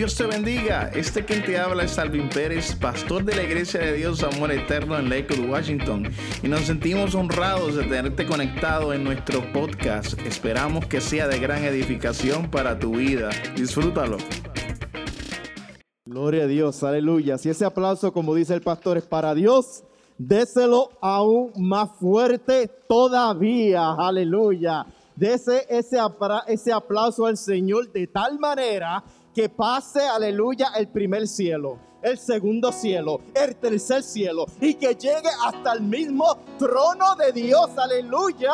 Dios te bendiga. Este quien te habla es Alvin Pérez, pastor de la Iglesia de Dios Amor Eterno en Lakewood, Washington. Y nos sentimos honrados de tenerte conectado en nuestro podcast. Esperamos que sea de gran edificación para tu vida. Disfrútalo. Gloria a Dios, aleluya. Si ese aplauso, como dice el pastor, es para Dios, déselo aún más fuerte todavía. Aleluya. Dese ese, aplauso al Señor de tal manera que pase, aleluya, el primer cielo, el segundo cielo, el tercer cielo y que llegue hasta el mismo trono de Dios, aleluya,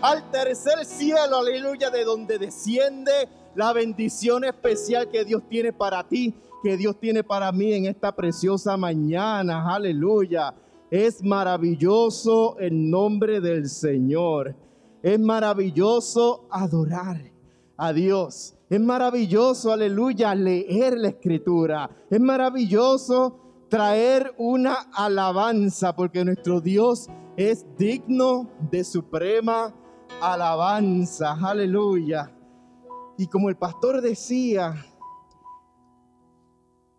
al tercer cielo, aleluya, de donde desciende la bendición especial que Dios tiene para ti, que Dios tiene para mí en esta preciosa mañana, aleluya. Es maravilloso el nombre del Señor. Es maravilloso adorar a Dios. Es maravilloso, aleluya, leer la escritura. Es maravilloso traer una alabanza porque nuestro Dios es digno de suprema alabanza. Aleluya. Y como el pastor decía,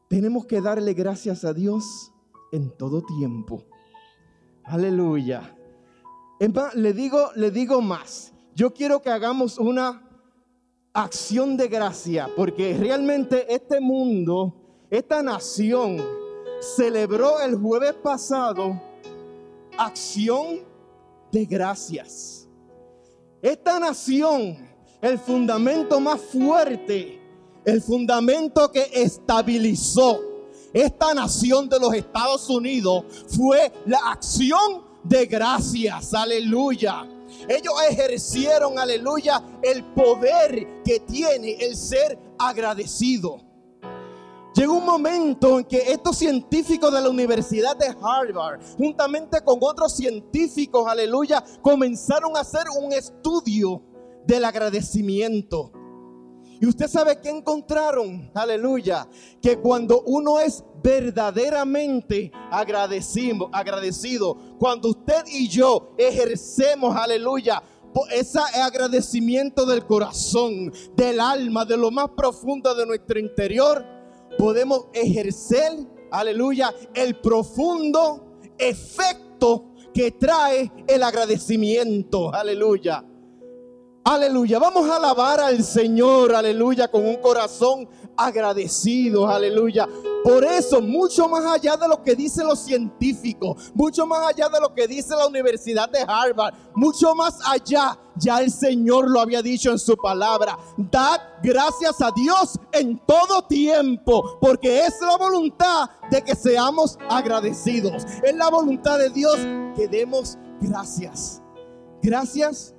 tenemos que darle gracias a Dios en todo tiempo. Aleluya. Le digo, le digo más. Yo quiero que hagamos una acción de gracia, porque realmente este mundo, esta nación, celebró el jueves pasado acción de gracias. Esta nación, el fundamento más fuerte, el fundamento que estabilizó esta nación de los Estados Unidos fue la acción de gracias. Aleluya. Ellos ejercieron, aleluya, el poder que tiene el ser agradecido. Llegó un momento en que estos científicos de la Universidad de Harvard, juntamente con otros científicos, aleluya, comenzaron a hacer un estudio del agradecimiento. Y usted sabe que encontraron, aleluya, que cuando uno es verdaderamente agradecido, agradecido, cuando usted y yo ejercemos, aleluya, ese agradecimiento del corazón, del alma, de lo más profundo de nuestro interior, podemos ejercer, aleluya, el profundo efecto que trae el agradecimiento, aleluya. Aleluya. Vamos a alabar al Señor, aleluya, con un corazón agradecido, aleluya. Por eso, mucho más allá de lo que dicen los científicos, mucho más allá de lo que dice la Universidad de Harvard, mucho más allá, ya el Señor lo había dicho en su palabra. Dad gracias a Dios en todo tiempo, porque es la voluntad de que seamos agradecidos. Es la voluntad de Dios que demos gracias. Gracias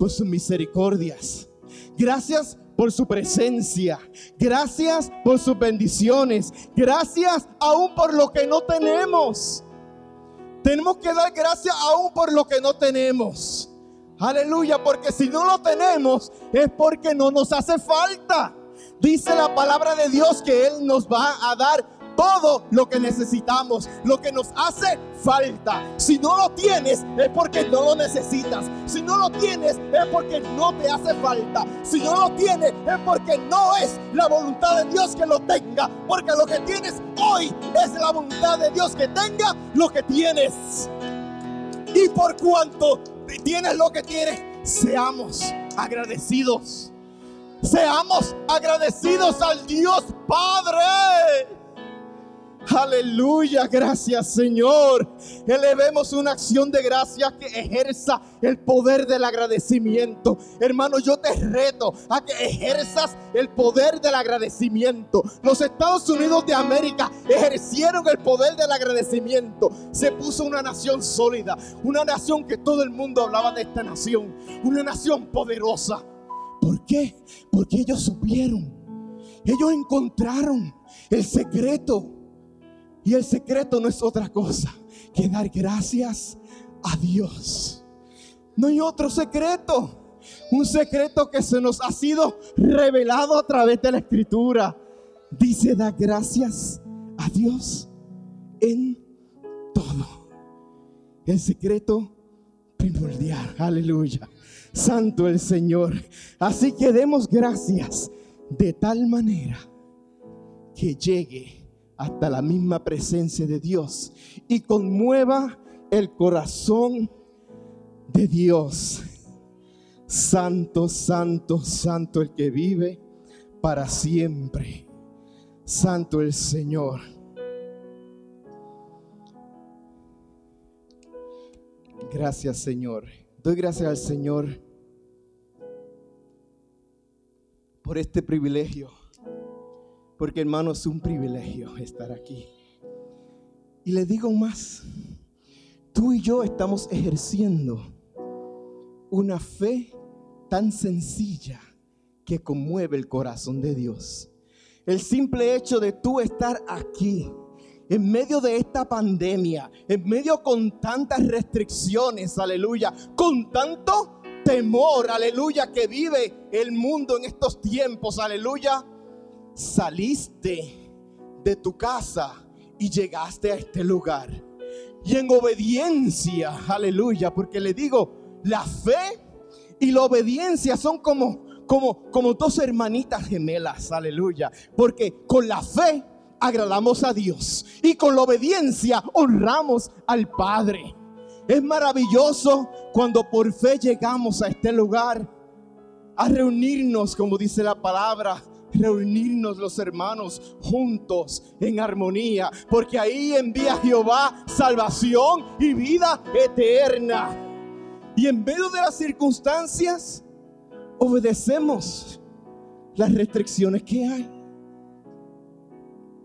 por sus misericordias. Gracias por su presencia. Gracias por sus bendiciones. Gracias aún por lo que no tenemos. Tenemos que dar gracias aún por lo que no tenemos. Aleluya, porque si no lo tenemos es porque no nos hace falta. Dice la palabra de Dios que Él nos va a dar todo lo que necesitamos, lo que nos hace falta. Si no lo tienes es porque no lo necesitas. Si no lo tienes es porque no te hace falta. Si no lo tienes es porque no es la voluntad de Dios que lo tenga. Porque lo que tienes hoy es la voluntad de Dios que tenga lo que tienes. Y por cuanto tienes lo que tienes, seamos agradecidos. Seamos agradecidos al Dios Padre. Aleluya, gracias Señor. Elevemos una acción de gracias que ejerza el poder del agradecimiento. Hermano, yo te reto a que ejerzas el poder del agradecimiento. Los Estados Unidos de América ejercieron el poder del agradecimiento. Se puso una nación sólida, una nación que todo el mundo hablaba de esta nación, una nación poderosa. ¿Por qué? Porque ellos supieron, ellos encontraron el secreto y el secreto no es otra cosa que dar gracias a Dios. No hay otro secreto. Un secreto que se nos ha sido revelado a través de la escritura. Dice, da gracias a Dios en todo. El secreto primordial. Aleluya. Santo el Señor. Así que demos gracias de tal manera que llegue hasta la misma presencia de Dios y conmueva el corazón de Dios. Santo, santo, santo el que vive para siempre. Santo el Señor. Gracias Señor. Doy gracias al Señor por este privilegio. Porque hermano es un privilegio estar aquí. Y le digo más, tú y yo estamos ejerciendo una fe tan sencilla que conmueve el corazón de Dios. El simple hecho de tú estar aquí, en medio de esta pandemia, en medio con tantas restricciones, aleluya, con tanto temor, aleluya, que vive el mundo en estos tiempos, aleluya, saliste de tu casa y llegaste a este lugar. Y en obediencia, aleluya, porque le digo, la fe y la obediencia son como como, como dos hermanitas gemelas, aleluya. Porque con la fe agradamos a Dios y con la obediencia honramos al Padre. Es maravilloso cuando por fe llegamos a este lugar a reunirnos, como dice la palabra, reunirnos los hermanos juntos en armonía, porque ahí envía Jehová salvación y vida eterna. Y en medio de las circunstancias, obedecemos las restricciones que hay.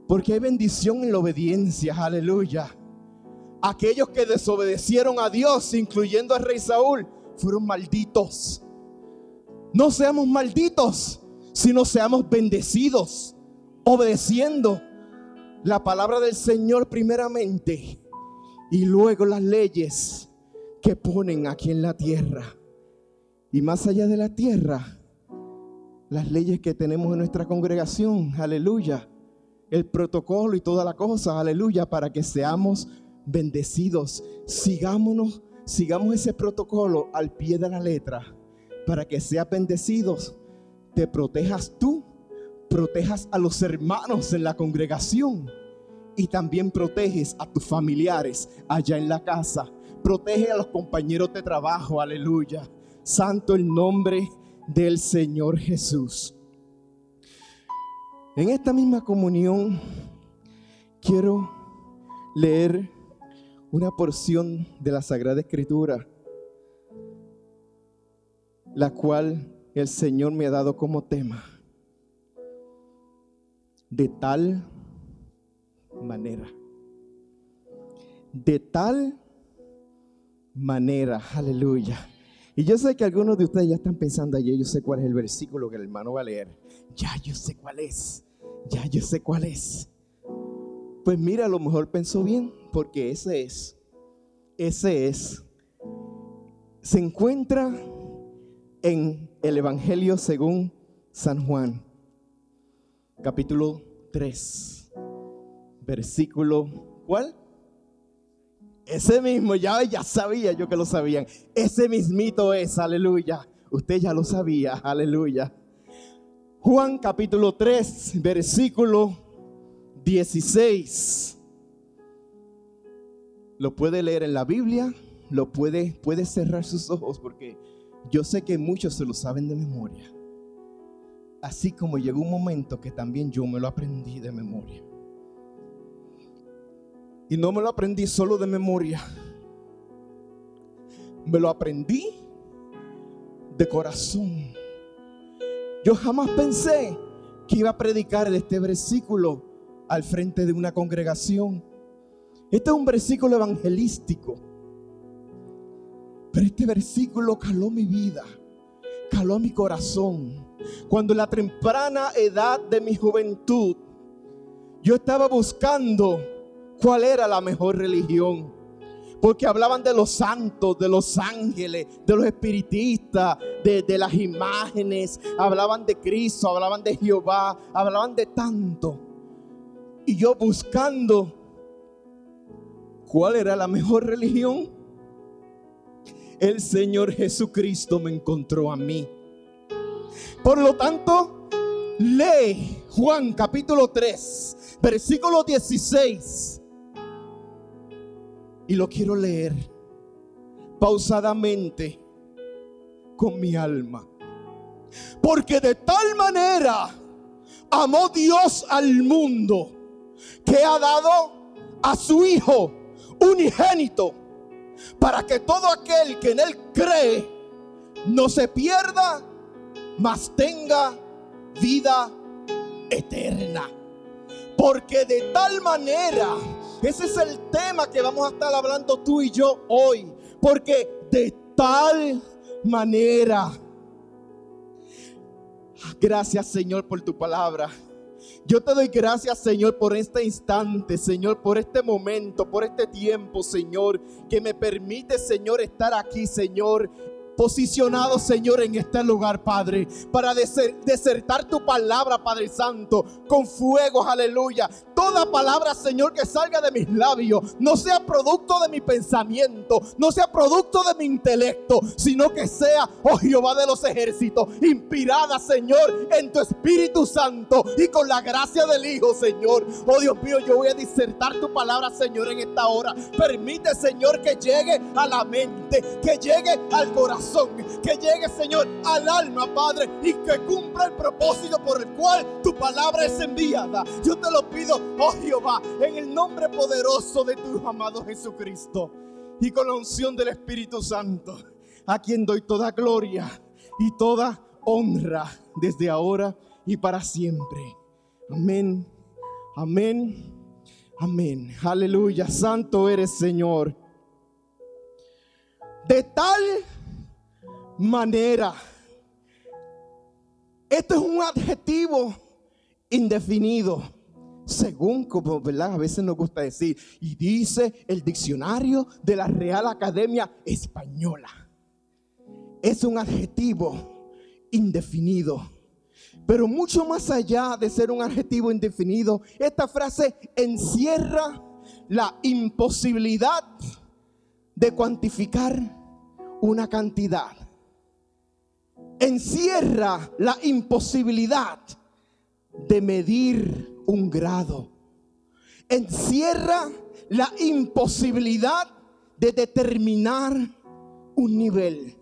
Porque hay bendición en la obediencia, aleluya. Aquellos que desobedecieron a Dios, incluyendo al rey Saúl, fueron malditos. No seamos malditos, sino seamos bendecidos, obedeciendo la palabra del Señor primeramente y luego las leyes que ponen aquí en la tierra. Y más allá de la tierra, las leyes que tenemos en nuestra congregación, aleluya, el protocolo y toda la cosa, aleluya, para que seamos bendecidos. Sigámonos, sigamos ese protocolo al pie de la letra, para que seas bendecidos, te protejas tú, protejas a los hermanos en la congregación y también proteges a tus familiares allá en la casa. Protege a los compañeros de trabajo, aleluya santo el nombre del Señor Jesús. En esta misma comunión quiero leer una porción de la Sagrada Escritura, la cual el Señor me ha dado como tema. De tal manera. De tal manera, aleluya y yo sé que algunos de ustedes ya están pensando, ya yo sé cuál es el versículo que el hermano va a leer. Ya yo sé cuál es. Ya yo sé cuál es. Pues mira, a lo mejor pensó bien, porque ese es. Ese es. Se encuentra en el Evangelio según San Juan, capítulo 3, versículo, ¿cuál? Ese mismo, ya, ya sabía yo que lo sabían. Ese mismito es, aleluya. Usted ya lo sabía, aleluya. Juan capítulo 3, versículo 16. Lo puede leer en la Biblia, lo puede, puede cerrar sus ojos porque yo sé que muchos se lo saben de memoria. Así como llegó un momento que también yo me lo aprendí de memoria. Y no me lo aprendí solo de memoria. Me lo aprendí de corazón. Yo jamás pensé que iba a predicar este versículo al frente de una congregación. Este es un versículo evangelístico. Pero este versículo caló mi vida, caló mi corazón. Cuando en la temprana edad de mi juventud yo estaba buscando cuál era la mejor religión. Porque hablaban de los santos, de los ángeles, de los espiritistas, de, de, las imágenes. Hablaban de Cristo, hablaban de Jehová, hablaban de tanto. Y yo buscando cuál era la mejor religión, el Señor Jesucristo me encontró a mí. Por lo tanto, lee Juan capítulo 3, versículo 16. Y lo quiero leer pausadamente con mi alma. Porque de tal manera amó Dios al mundo que ha dado a su Hijo unigénito para que todo aquel que en Él cree no se pierda, mas tenga vida eterna. Porque de tal manera, ese es el tema que vamos a estar hablando tú y yo hoy. Porque de tal manera. Gracias Señor por tu palabra. Yo te doy gracias, Señor, por este instante, Señor, por este momento, por este tiempo, Señor, que me permite, Señor, estar aquí, Señor, posicionado, Señor, en este lugar, Padre, para desertar tu palabra, Padre Santo, con fuego, aleluya. Toda palabra, Señor, que salga de mis labios, no sea producto de mi pensamiento, no sea producto de mi intelecto, sino que sea, oh Jehová de los ejércitos, inspirada, Señor, en tu Espíritu Santo y con la gracia del Hijo, Señor. Oh Dios mío, yo voy a disertar tu palabra, Señor, en esta hora. Permite, Señor, que llegue a la mente, que llegue al corazón que llegue, Señor, al alma, Padre, y que cumpla el propósito por el cual tu palabra es enviada. Yo te lo pido, oh Jehová, en el nombre poderoso de tu amado Jesucristo y con la unción del Espíritu Santo, a quien doy toda gloria y toda honra desde ahora y para siempre. Amén, amén, amén. Aleluya, santo eres Señor. De tal manera. Esto es un adjetivo indefinido, según como ¿verdad? a veces nos gusta decir, y dice el diccionario de la Real Academia Española. Es un adjetivo indefinido. Pero mucho más allá de ser un adjetivo indefinido, esta frase encierra la imposibilidad de cuantificar una cantidad encierra la imposibilidad de medir un grado. Encierra la imposibilidad de determinar un nivel.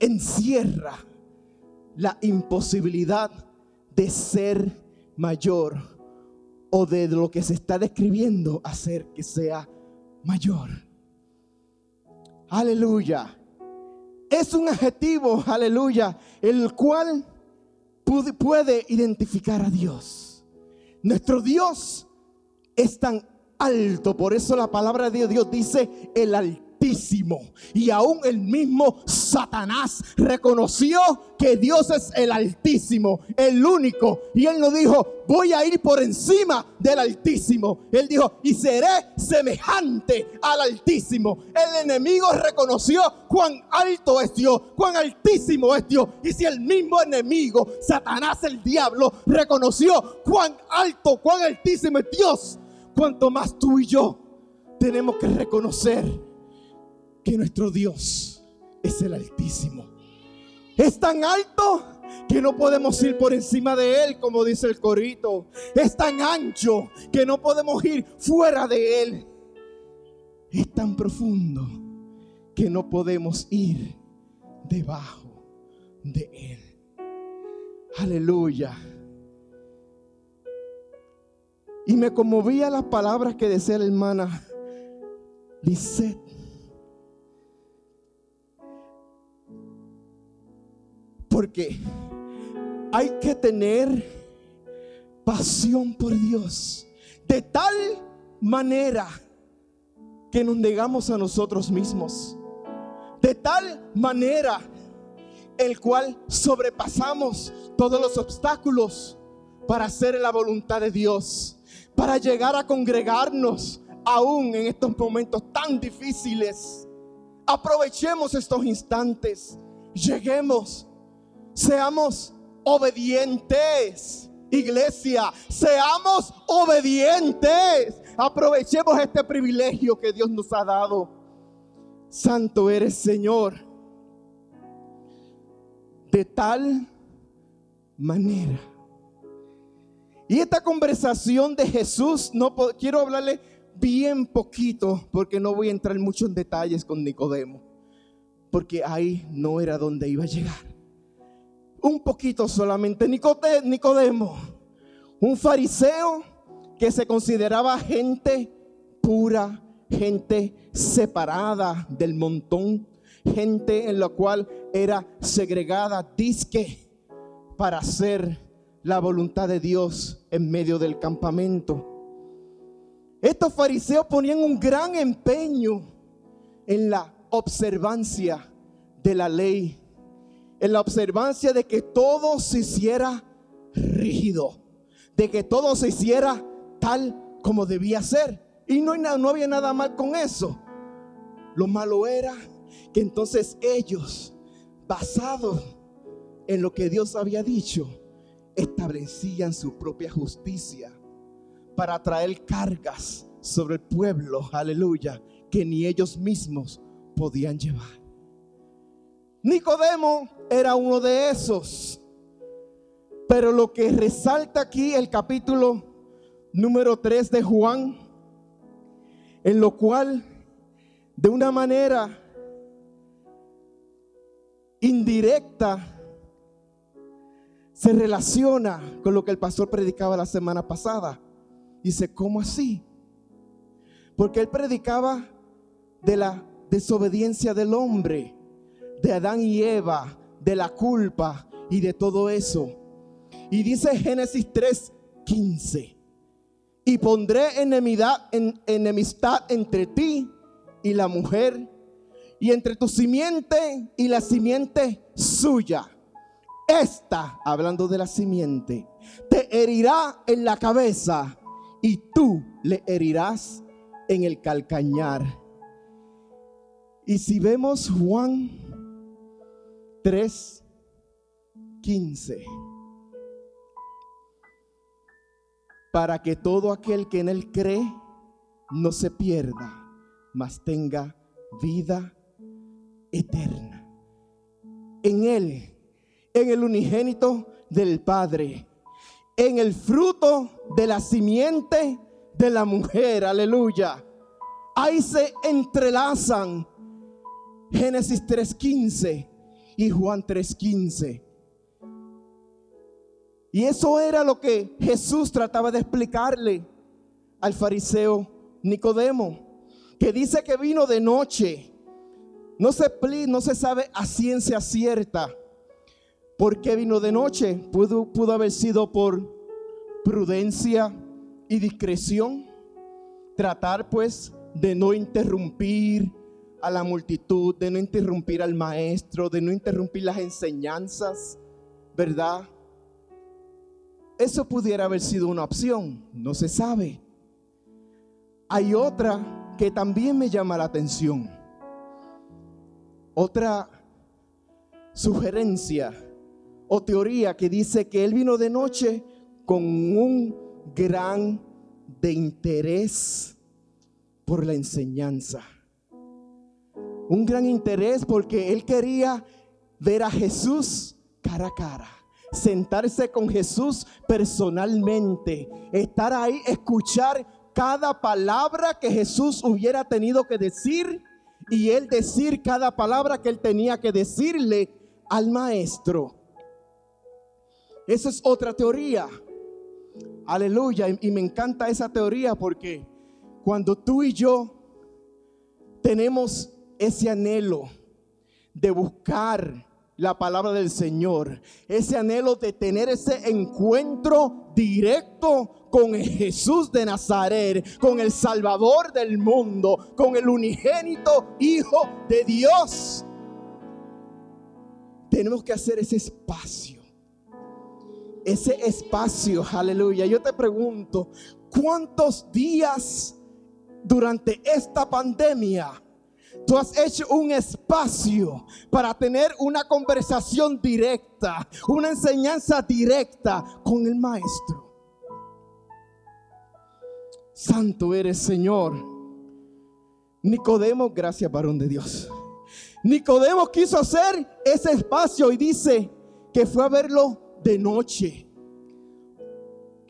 Encierra la imposibilidad de ser mayor o de lo que se está describiendo hacer que sea mayor. Aleluya es un adjetivo, aleluya, el cual puede identificar a Dios. Nuestro Dios es tan alto, por eso la palabra de Dios dice el alto y aún el mismo Satanás reconoció que Dios es el Altísimo, el único. Y él no dijo, voy a ir por encima del Altísimo. Él dijo, y seré semejante al Altísimo. El enemigo reconoció cuán alto es Dios, cuán altísimo es Dios. Y si el mismo enemigo, Satanás el diablo, reconoció cuán alto, cuán altísimo es Dios, cuanto más tú y yo tenemos que reconocer que nuestro Dios es el Altísimo. Es tan alto que no podemos ir por encima de Él, como dice el corito. Es tan ancho que no podemos ir fuera de Él. Es tan profundo que no podemos ir debajo de Él. Aleluya. Y me conmovía las palabras que decía la hermana Lisette Porque hay que tener pasión por Dios de tal manera que nos negamos a nosotros mismos. De tal manera el cual sobrepasamos todos los obstáculos para hacer la voluntad de Dios, para llegar a congregarnos aún en estos momentos tan difíciles. Aprovechemos estos instantes, lleguemos Seamos obedientes. Iglesia, seamos obedientes. Aprovechemos este privilegio que Dios nos ha dado. Santo eres Señor. De tal manera. Y esta conversación de Jesús, no quiero hablarle bien poquito, porque no voy a entrar mucho en detalles con Nicodemo, porque ahí no era donde iba a llegar. Un poquito solamente, Nicodemo, un fariseo que se consideraba gente pura, gente separada del montón, gente en la cual era segregada, disque, para hacer la voluntad de Dios en medio del campamento. Estos fariseos ponían un gran empeño en la observancia de la ley, en la observancia de que todo se hiciera rígido, de que todo se hiciera tal como debía ser. Y no, había nada mal con eso. Lo malo era que entonces ellos, basados en lo que Dios había dicho, establecían su propia justicia para traer cargas sobre el pueblo, aleluya, que ni ellos mismos podían llevar. Nicodemo era uno de esos. Pero lo que resalta aquí el capítulo número 3 de Juan, en lo cual de una manera indirecta se relaciona con lo que el pastor predicaba la semana pasada. Dice, ¿cómo así? Porque él predicaba de la desobediencia del hombre, de Adán y Eva, de la culpa y de todo eso. Y dice Génesis 3:15, y pondré enemistad, en, enemistad entre ti y la mujer, y entre tu simiente y la simiente suya. Esta, hablando de la simiente, te herirá en la cabeza y tú le herirás en el calcañar. Y si vemos Juan 3, 15. Para que todo aquel que en él cree no se pierda, mas tenga vida eterna. En él, en el unigénito del Padre en el fruto de la simiente de la mujer. Aleluya. Ahí se entrelazan Génesis 3.15 y Juan 3.15. Y eso era lo que Jesús trataba de explicarle al fariseo Nicodemo, que dice que vino de noche. No se, no se sabe a ciencia cierta ¿Por qué vino de noche? Pudo, pudo haber sido por prudencia y discreción. Tratar pues de no interrumpir a la multitud, de no interrumpir al maestro, de no interrumpir las enseñanzas, ¿verdad? Eso pudiera haber sido una opción, no se sabe. Hay otra que también me llama la atención. Otra sugerencia o teoría que dice que él vino de noche con un gran de interés por la enseñanza. Un gran interés porque él quería ver a Jesús cara a cara, sentarse con Jesús personalmente, estar ahí, escuchar cada palabra que Jesús hubiera tenido que decir y él decir cada palabra que él tenía que decirle al maestro. Esa es otra teoría. Aleluya. Y me encanta esa teoría porque cuando tú y yo tenemos ese anhelo de buscar la palabra del Señor, ese anhelo de tener ese encuentro directo con Jesús de Nazaret, con el Salvador del mundo, con el unigénito Hijo de Dios. Tenemos que hacer ese espacio ese espacio, aleluya. Yo te pregunto, ¿cuántos días durante esta pandemia tú has hecho un espacio para tener una conversación directa, una enseñanza directa con el maestro? Santo eres, Señor. Nicodemo, gracias, varón de Dios. Nicodemo quiso hacer ese espacio y dice que fue a verlo de noche.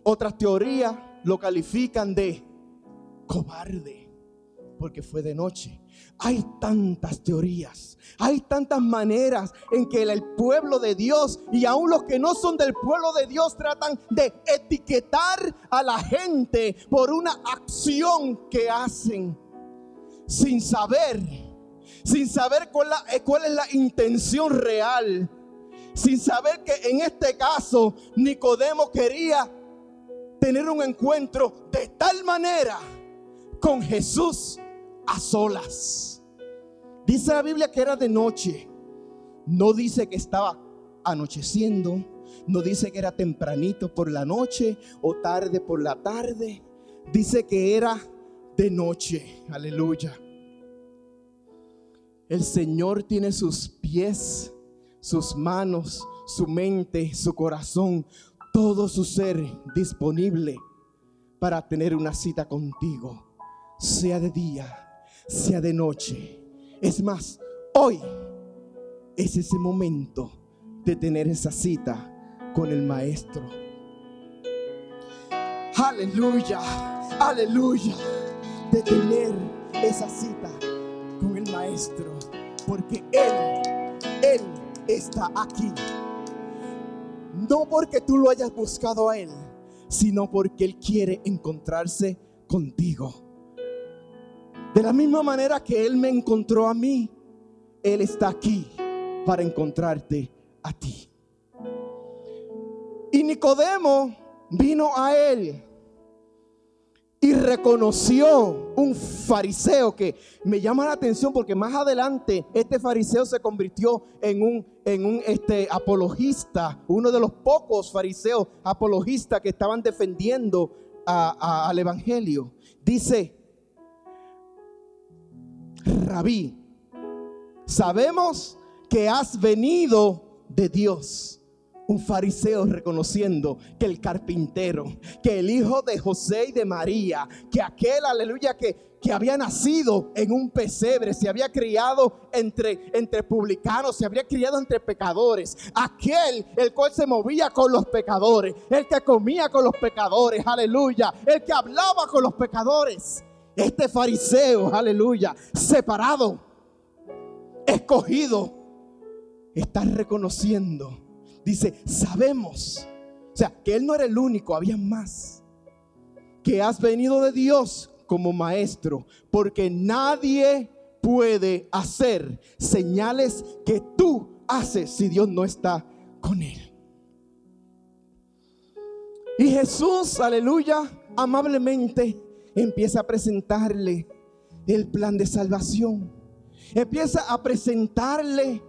Otras teorías lo califican de cobarde porque fue de noche. Hay tantas teorías, hay tantas maneras en que el pueblo de Dios y aún los que no son del pueblo de Dios tratan de etiquetar a la gente por una acción que hacen sin saber, sin saber cuál, eh, cuál es la intención real, sin saber que en este caso Nicodemo quería tener un encuentro de tal manera con Jesús a solas. Dice la Biblia que era de noche. No dice que estaba anocheciendo. No dice que era tempranito por la noche o tarde por la tarde. Dice que era de noche. Aleluya. El Señor tiene sus pies, sus manos, su mente, su corazón todo su ser disponible para tener una cita contigo, sea de día, sea de noche. Es más, hoy es ese momento de tener esa cita con el Maestro. Aleluya, aleluya, de tener esa cita con el Maestro, porque Él, Él está aquí no porque tú lo hayas buscado a Él, sino porque Él quiere encontrarse contigo. De la misma manera que Él me encontró a mí, Él está aquí para encontrarte a ti. Y Nicodemo vino a Él y reconoció un fariseo que me llama la atención porque más adelante este fariseo se convirtió en un, en un este, apologista, uno de los pocos fariseos apologistas que estaban defendiendo al evangelio. Dice, rabí, sabemos que has venido de Dios un fariseo reconociendo que el carpintero, que el hijo de José y de María, que aquel, aleluya, que, que había nacido en un pesebre, se había criado entre, entre publicanos, se había criado entre pecadores, aquel el cual se movía con los pecadores, el que comía con los pecadores, aleluya, el que hablaba con los pecadores. Este fariseo, aleluya, separado, escogido, está reconociendo Dice, sabemos. O sea, que Él no era el único, había más. Que has venido de Dios como maestro, porque nadie puede hacer señales que tú haces si Dios no está con Él. Y Jesús, aleluya, amablemente empieza a presentarle el plan de salvación. Empieza a presentarle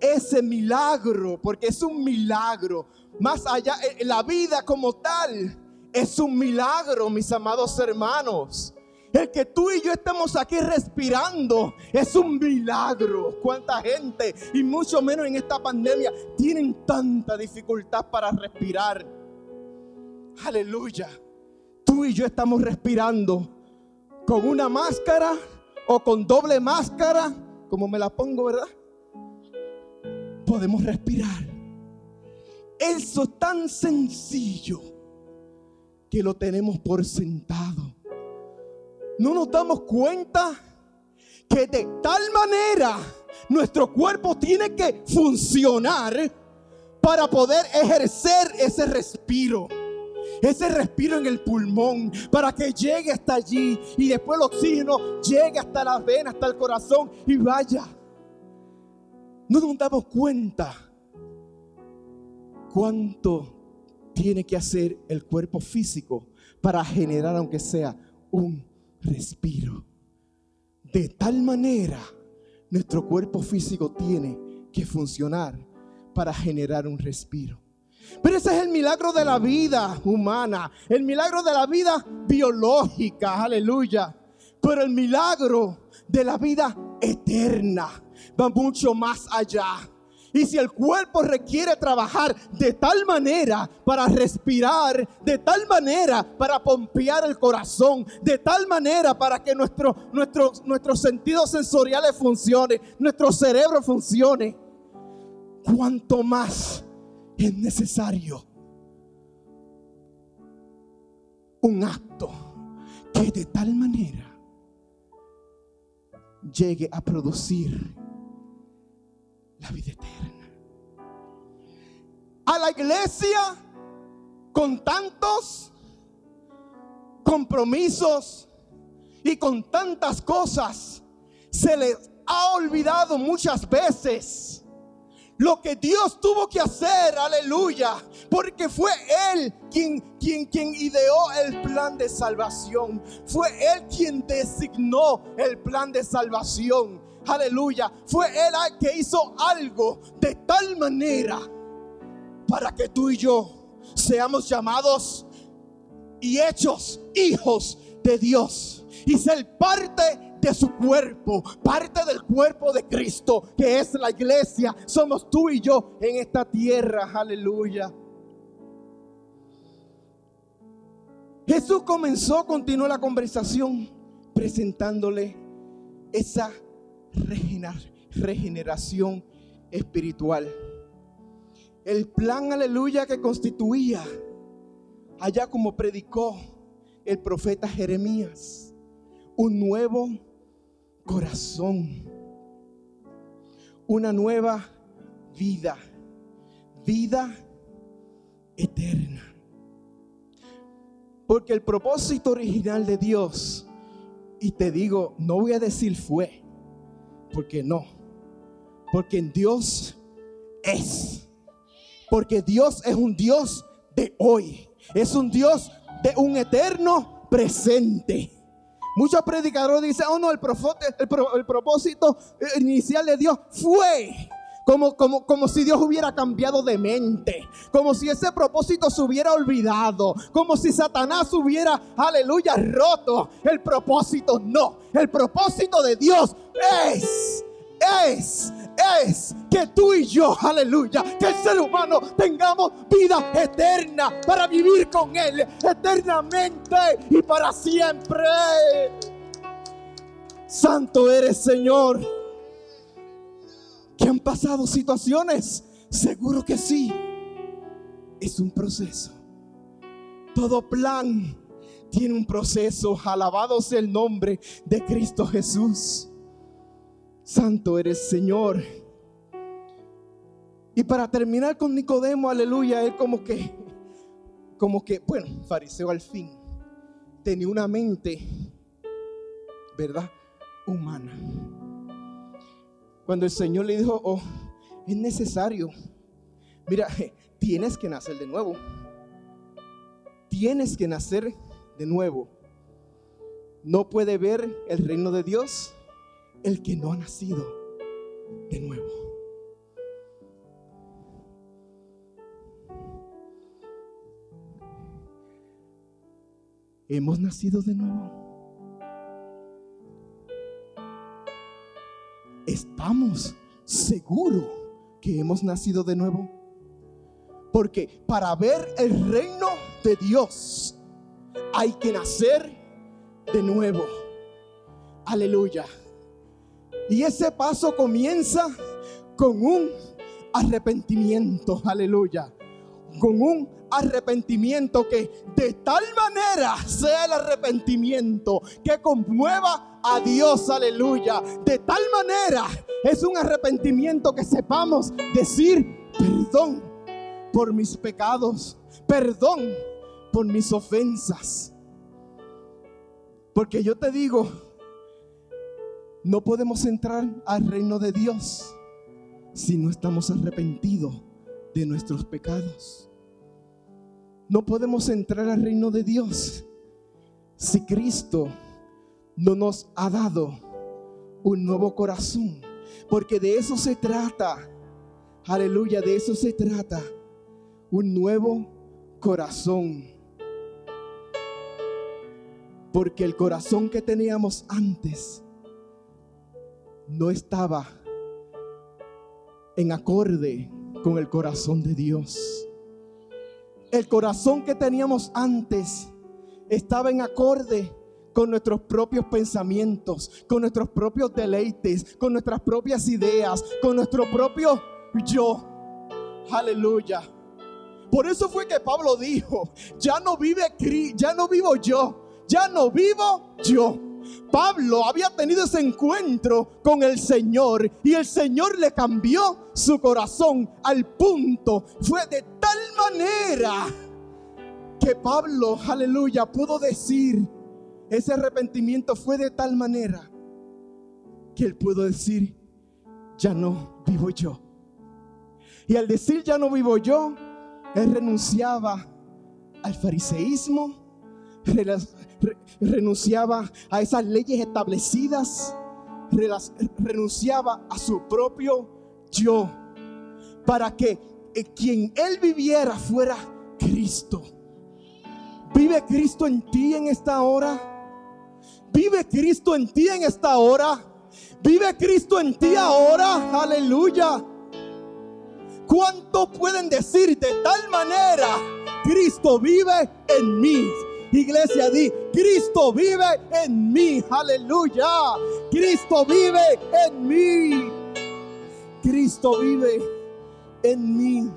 ese milagro, porque es un milagro. Más allá, eh, la vida como tal es un milagro, mis amados hermanos. El que tú y yo estemos aquí respirando es un milagro. Cuánta gente, y mucho menos en esta pandemia, tienen tanta dificultad para respirar. Aleluya. Y yo estamos respirando con una máscara o con doble máscara, como me la pongo, ¿verdad? podemos respirar. Eso tan sencillo que lo tenemos por sentado. No nos damos cuenta que de tal manera nuestro cuerpo tiene que funcionar para poder ejercer ese respiro. Ese respiro en el pulmón para que llegue hasta allí y después el oxígeno llegue hasta las venas, hasta el corazón y vaya no nos damos cuenta cuánto tiene que hacer el cuerpo físico para generar, aunque sea, un respiro. De tal manera, nuestro cuerpo físico tiene que funcionar para generar un respiro. Pero ese es el milagro de la vida humana, el milagro de la vida biológica, aleluya. Pero el milagro de la vida eterna va mucho más allá. Y si el cuerpo requiere trabajar de tal manera para respirar, de tal manera para pompear el corazón, de tal manera para que nuestro, nuestro, nuestros sentidos sensoriales funcionen, nuestro cerebro funcione, cuanto más es necesario un acto que de tal manera llegue a producir la vida eterna. A la iglesia con tantos compromisos y con tantas cosas se les ha olvidado muchas veces lo que Dios tuvo que hacer, aleluya, porque fue Él quien, quien, quien ideó el plan de salvación, fue Él quien designó el plan de salvación, aleluya, fue Él que hizo algo de tal manera para que tú y yo seamos llamados y hechos hijos de Dios y ser parte de su cuerpo, parte del cuerpo de Cristo, que es la iglesia. Somos tú y yo en esta tierra. Aleluya. Jesús comenzó, continuó la conversación presentándole esa regeneración espiritual. El plan, aleluya, que constituía allá como predicó el profeta Jeremías, un nuevo corazón, una nueva vida, vida eterna. Porque el propósito original de Dios, y te digo, no voy a decir fue, porque no, porque en Dios es, porque Dios es un Dios de hoy, es un Dios de un eterno presente. Muchos predicadores dicen, oh no, el, el, propósito inicial de Dios fue como, como, como, si Dios hubiera cambiado de mente, como si ese propósito se hubiera olvidado, como si Satanás hubiera, aleluya, roto el propósito. No, el propósito de Dios es, es es que tú y yo, aleluya, que el ser humano tengamos vida eterna para vivir con Él eternamente y para siempre. Santo eres, Señor. ¿Que han pasado situaciones? Seguro que sí. Es un proceso. Todo plan tiene un proceso. Alabado sea el nombre de Cristo Jesús. Santo eres Señor. Y para terminar con Nicodemo, aleluya, él como que, como que, bueno, fariseo al fin, tenía una mente, ¿verdad? Humana. Cuando el Señor le dijo, oh, es necesario, mira, tienes que nacer de nuevo. Tienes que nacer de nuevo. No puede ver el reino de Dios el que no ha nacido de nuevo. Hemos nacido de nuevo. Estamos seguros que hemos nacido de nuevo. Porque para ver el reino de Dios hay que nacer de nuevo. Aleluya. Y ese paso comienza con un arrepentimiento, aleluya. Con un arrepentimiento que de tal manera sea el arrepentimiento que conmueva a Dios, aleluya. De tal manera es un arrepentimiento que sepamos decir perdón por mis pecados, perdón por mis ofensas. Porque yo te digo, no podemos entrar al reino de Dios si no estamos arrepentidos de nuestros pecados. No podemos entrar al reino de Dios si Cristo no nos ha dado un nuevo corazón. Porque de eso se trata. Aleluya, de eso se trata. Un nuevo corazón. Porque el corazón que teníamos antes no estaba en acorde con el corazón de Dios. El corazón que teníamos antes estaba en acorde con nuestros propios pensamientos, con nuestros propios deleites, con nuestras propias ideas, con nuestro propio yo. Aleluya. Por eso fue que Pablo dijo, ya no vive, ya no vivo yo, ya no vivo yo. Pablo había tenido ese encuentro con el Señor y el Señor le cambió su corazón al punto. Fue de tal manera que Pablo, aleluya, pudo decir, ese arrepentimiento fue de tal manera que él pudo decir, ya no vivo yo. Y al decir ya no vivo yo, él renunciaba al fariseísmo, renunciaba a esas leyes establecidas, renunciaba a su propio yo, para que eh, quien él viviera fuera Cristo. ¿Vive Cristo en ti en esta hora? ¿Vive Cristo en ti en esta hora? ¿Vive Cristo en ti ahora? Aleluya. ¿Cuánto pueden decir de tal manera? Cristo vive en mí. Iglesia, di, Cristo vive en mí. Aleluya. Cristo vive en mí. Cristo vive en mí.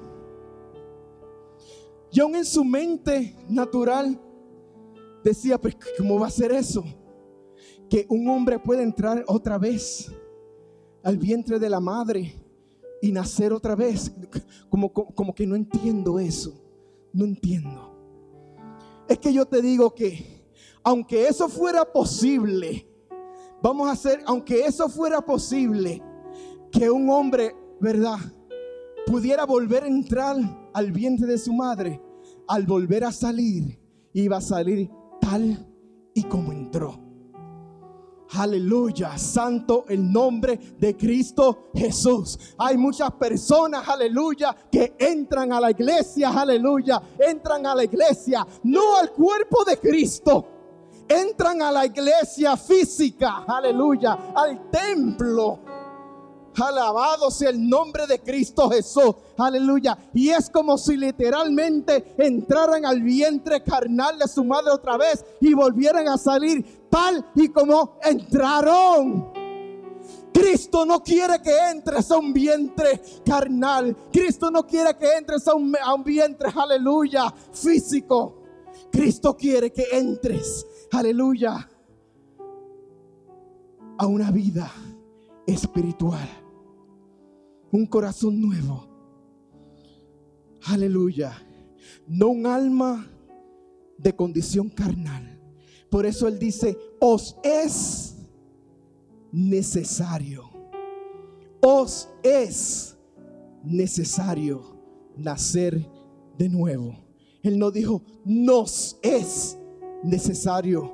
Y aún en su mente natural decía, pues, ¿cómo va a ser eso? Que un hombre puede entrar otra vez al vientre de la madre y nacer otra vez. Como, como, como que no entiendo eso. No entiendo. Es que yo te digo que, aunque eso fuera posible, vamos a hacer, aunque eso fuera posible, que un hombre, ¿verdad? Pudiera volver a entrar al vientre de su madre, al volver a salir, iba a salir tal y como entró. Aleluya, santo el nombre de Cristo Jesús. Hay muchas personas, aleluya, que entran a la iglesia, aleluya, entran a la iglesia, no al cuerpo de Cristo. Entran a la iglesia física, aleluya, al templo. Alabado sea el nombre de Cristo Jesús. Aleluya. Y es como si literalmente entraran al vientre carnal de su madre otra vez y volvieran a salir tal y como entraron. Cristo no quiere que entres a un vientre carnal. Cristo no quiere que entres a un, a un vientre, aleluya, físico. Cristo quiere que entres, aleluya, a una vida espiritual un corazón nuevo. Aleluya. No un alma de condición carnal. Por eso Él dice, os es necesario. Os es necesario nacer de nuevo. Él no dijo, nos es necesario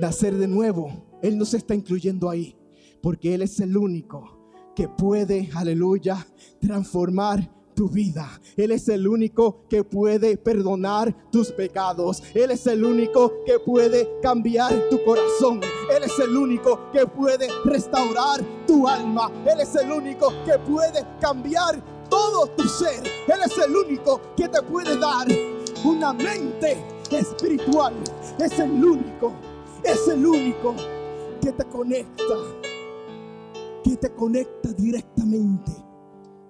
nacer de nuevo. Él no se está incluyendo ahí, porque Él es el único que puede, aleluya, transformar tu vida. Él es el único que puede perdonar tus pecados. Él es el único que puede cambiar tu corazón. Él es el único que puede restaurar tu alma. Él es el único que puede cambiar todo tu ser. Él es el único que te puede dar una mente espiritual. Es el único, es el único que te conecta que te conecta directamente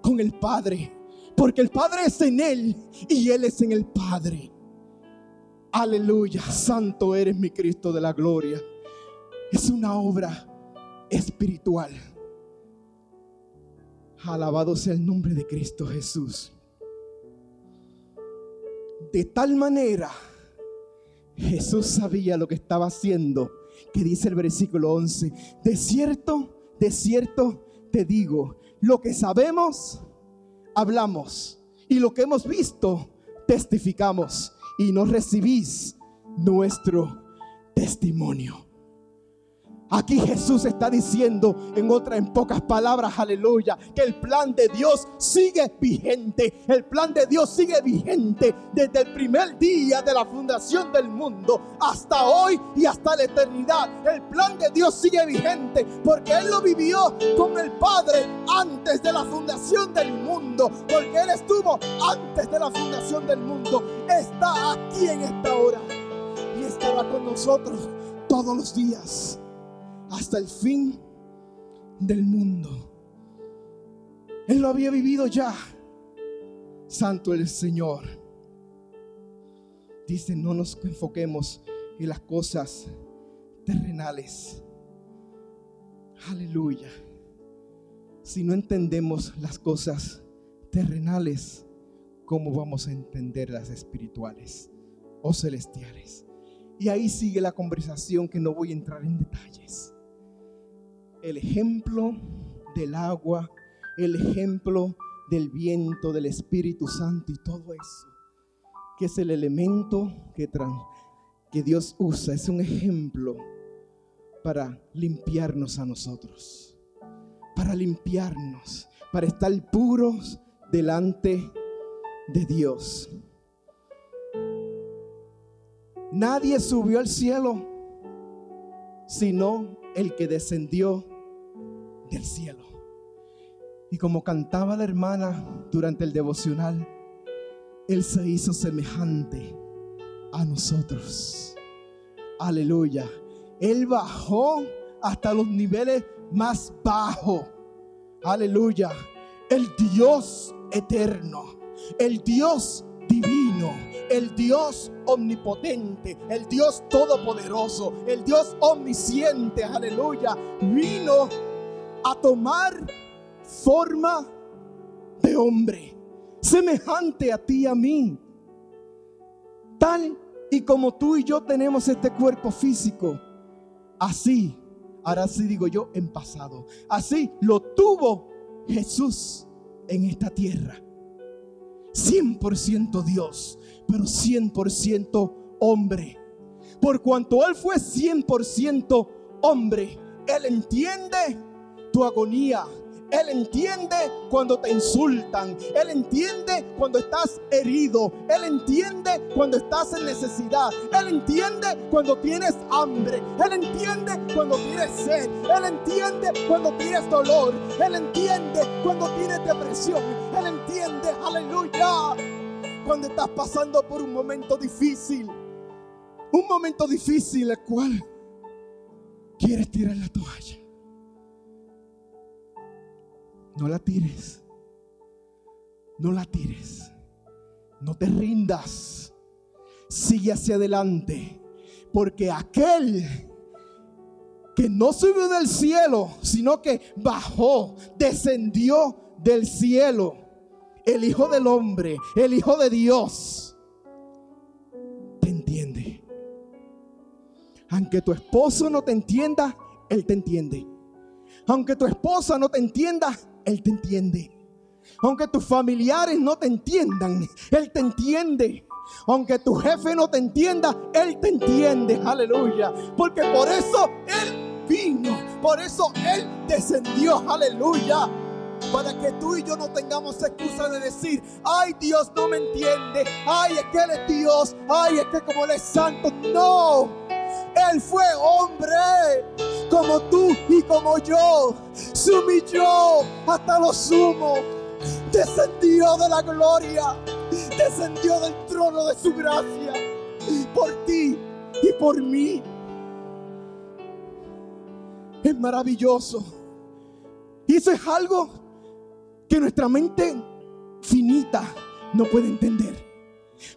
con el Padre. Porque el Padre es en Él y Él es en el Padre. Aleluya, santo eres mi Cristo de la gloria. Es una obra espiritual. Alabado sea el nombre de Cristo Jesús. De tal manera, Jesús sabía lo que estaba haciendo, que dice el versículo 11, de cierto, de cierto te digo, lo que sabemos, hablamos. Y lo que hemos visto, testificamos. Y no recibís nuestro testimonio. Aquí Jesús está diciendo en otras, en pocas palabras, aleluya, que el plan de Dios sigue vigente. El plan de Dios sigue vigente desde el primer día de la fundación del mundo hasta hoy y hasta la eternidad. El plan de Dios sigue vigente porque Él lo vivió con el Padre antes de la fundación del mundo. Porque Él estuvo antes de la fundación del mundo. Está aquí en esta hora y estará con nosotros todos los días hasta el fin del mundo. Él lo había vivido ya. Santo el Señor. Dice, no nos enfoquemos en las cosas terrenales. Aleluya. Si no entendemos las cosas terrenales, ¿cómo vamos a entender las espirituales o celestiales? Y ahí sigue la conversación que no voy a entrar en detalles. El ejemplo del agua, el ejemplo del viento, del Espíritu Santo y todo eso, que es el elemento que, Dios usa, es un ejemplo para limpiarnos a nosotros, para limpiarnos, para estar puros delante de Dios. Nadie subió al cielo sino el que descendió del cielo. Y como cantaba la hermana durante el devocional, Él se hizo semejante a nosotros. Aleluya. Él bajó hasta los niveles más bajos. Aleluya. El Dios eterno. El Dios divino. El Dios omnipotente. El Dios todopoderoso. El Dios omnisciente. Aleluya. Vino a tomar forma de hombre. Semejante a ti y a mí. Tal y como tú y yo tenemos este cuerpo físico Así, ahora sí digo yo, en pasado. Así lo tuvo Jesús en esta tierra. 100% Dios, pero 100% hombre. Por cuanto Él fue 100% hombre, Él entiende tu agonía, él entiende cuando te insultan. Él entiende cuando estás herido. Él entiende cuando estás en necesidad. Él entiende cuando tienes hambre. Él entiende cuando tienes sed. Él entiende cuando tienes dolor. Él entiende cuando tienes depresión. Él entiende, aleluya, cuando estás pasando por un momento difícil. Un momento difícil el cual quieres tirar la toalla. No la tires. No la tires. No te rindas. Sigue hacia adelante. Porque aquel que no subió del cielo, sino que bajó, descendió del cielo. El Hijo del Hombre, el Hijo de Dios, te entiende. Aunque tu esposo no te entienda, Él te entiende. Aunque tu esposa no te entienda, él te entiende. Aunque tus familiares no te entiendan, Él te entiende. Aunque tu jefe no te entienda, Él te entiende. Aleluya. Porque por eso Él vino. Por eso Él descendió. Aleluya. Para que tú y yo no tengamos excusa de decir, ay Dios no me entiende. Ay, es que Él es Dios. Ay, es que como Él es santo. No. Él fue hombre como tú y como yo. Se humilló hasta lo sumo. Descendió de la gloria. Descendió del trono de su gracia. Por ti y por mí. Es maravilloso. Y eso es algo que nuestra mente finita no puede entender.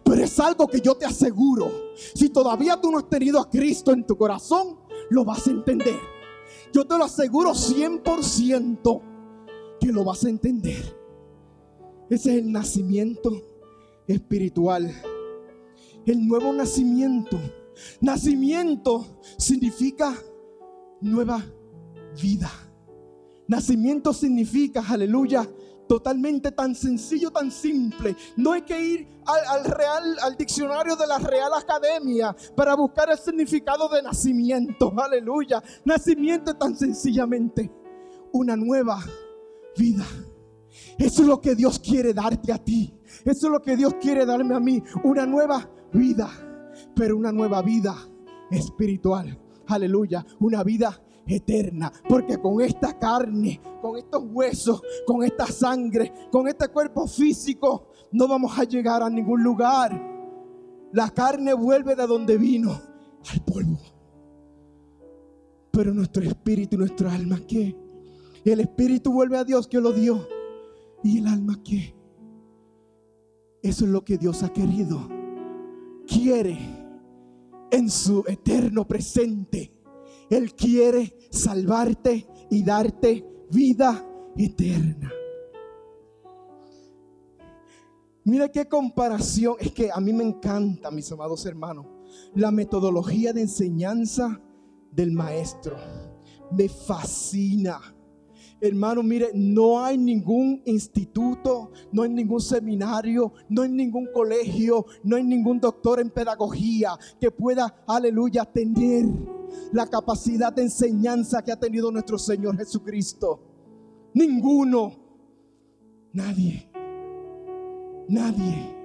Pero es algo que yo te aseguro. Si todavía tú no has tenido a Cristo en tu corazón, lo vas a entender. Yo te lo aseguro 100% que lo vas a entender. Ese es el nacimiento espiritual. El nuevo nacimiento. Nacimiento significa nueva vida. Nacimiento significa, aleluya, totalmente tan sencillo, tan simple. No hay que ir al, real, al diccionario de la Real Academia para buscar el significado de nacimiento. Aleluya. Nacimiento tan sencillamente una nueva vida. Eso es lo que Dios quiere darte a ti. Eso es lo que Dios quiere darme a mí. Una nueva vida. Pero una nueva vida espiritual. Aleluya. Una vida eterna. Porque con esta carne, con estos huesos, con esta sangre, con este cuerpo físico, no vamos a llegar a ningún lugar. La carne vuelve de donde vino, al polvo. Pero nuestro espíritu y nuestro alma, ¿qué? El espíritu vuelve a Dios que lo dio. ¿Y el alma qué? Eso es lo que Dios ha querido. Quiere en su eterno presente. Él quiere salvarte y darte vida eterna. Mira qué comparación. Es que a mí me encanta, mis amados hermanos, la metodología de enseñanza del maestro. Me fascina. Hermano, mire, no hay ningún instituto, no hay ningún seminario, no hay ningún colegio, no hay ningún doctor en pedagogía que pueda, aleluya, tener la capacidad de enseñanza que ha tenido nuestro Señor Jesucristo. Ninguno. Nadie. Nadie.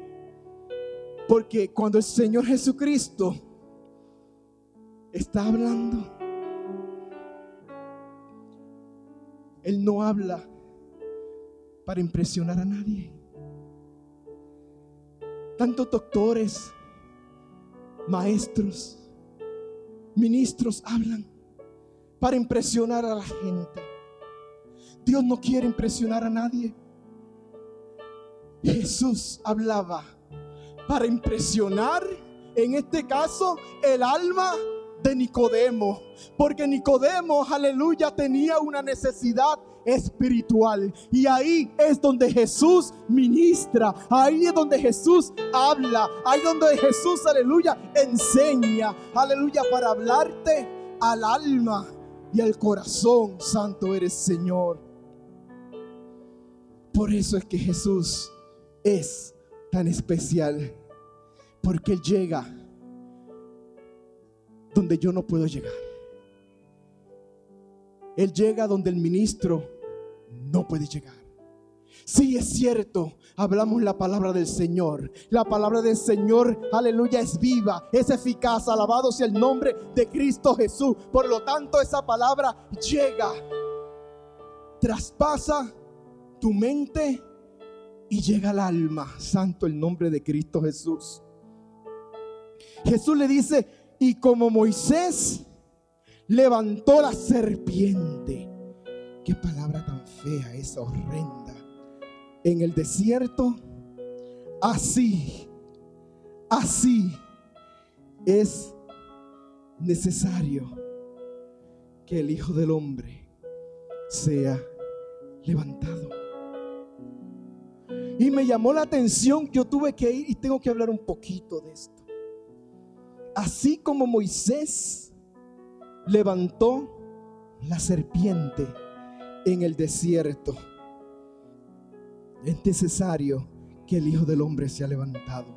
Porque cuando el Señor Jesucristo está hablando, Él no habla para impresionar a nadie. Tantos doctores, maestros, ministros hablan para impresionar a la gente. Dios no quiere impresionar a nadie. Jesús hablaba para impresionar, en este caso, el alma de Nicodemo, porque Nicodemo, aleluya, tenía una necesidad espiritual. Y ahí es donde Jesús ministra, ahí es donde Jesús habla, ahí es donde Jesús, aleluya, enseña, aleluya, para hablarte al alma y al corazón. Santo eres Señor. Por eso es que Jesús es tan especial, porque Él llega donde yo no puedo llegar. Él llega donde el ministro no puede llegar. Sí, es cierto, hablamos la palabra del Señor. La palabra del Señor, aleluya, es viva, es eficaz. Alabado sea el nombre de Cristo Jesús. Por lo tanto, esa palabra llega, traspasa tu mente y llega al alma. Santo el nombre de Cristo Jesús. Jesús le dice, y como Moisés levantó la serpiente. Qué palabra tan fea esa, horrenda. En el desierto, así, así es necesario que el Hijo del Hombre sea levantado. Y me llamó la atención que yo tuve que ir y tengo que hablar un poquito de esto. Así como Moisés levantó la serpiente en el desierto, es necesario que el Hijo del Hombre sea levantado.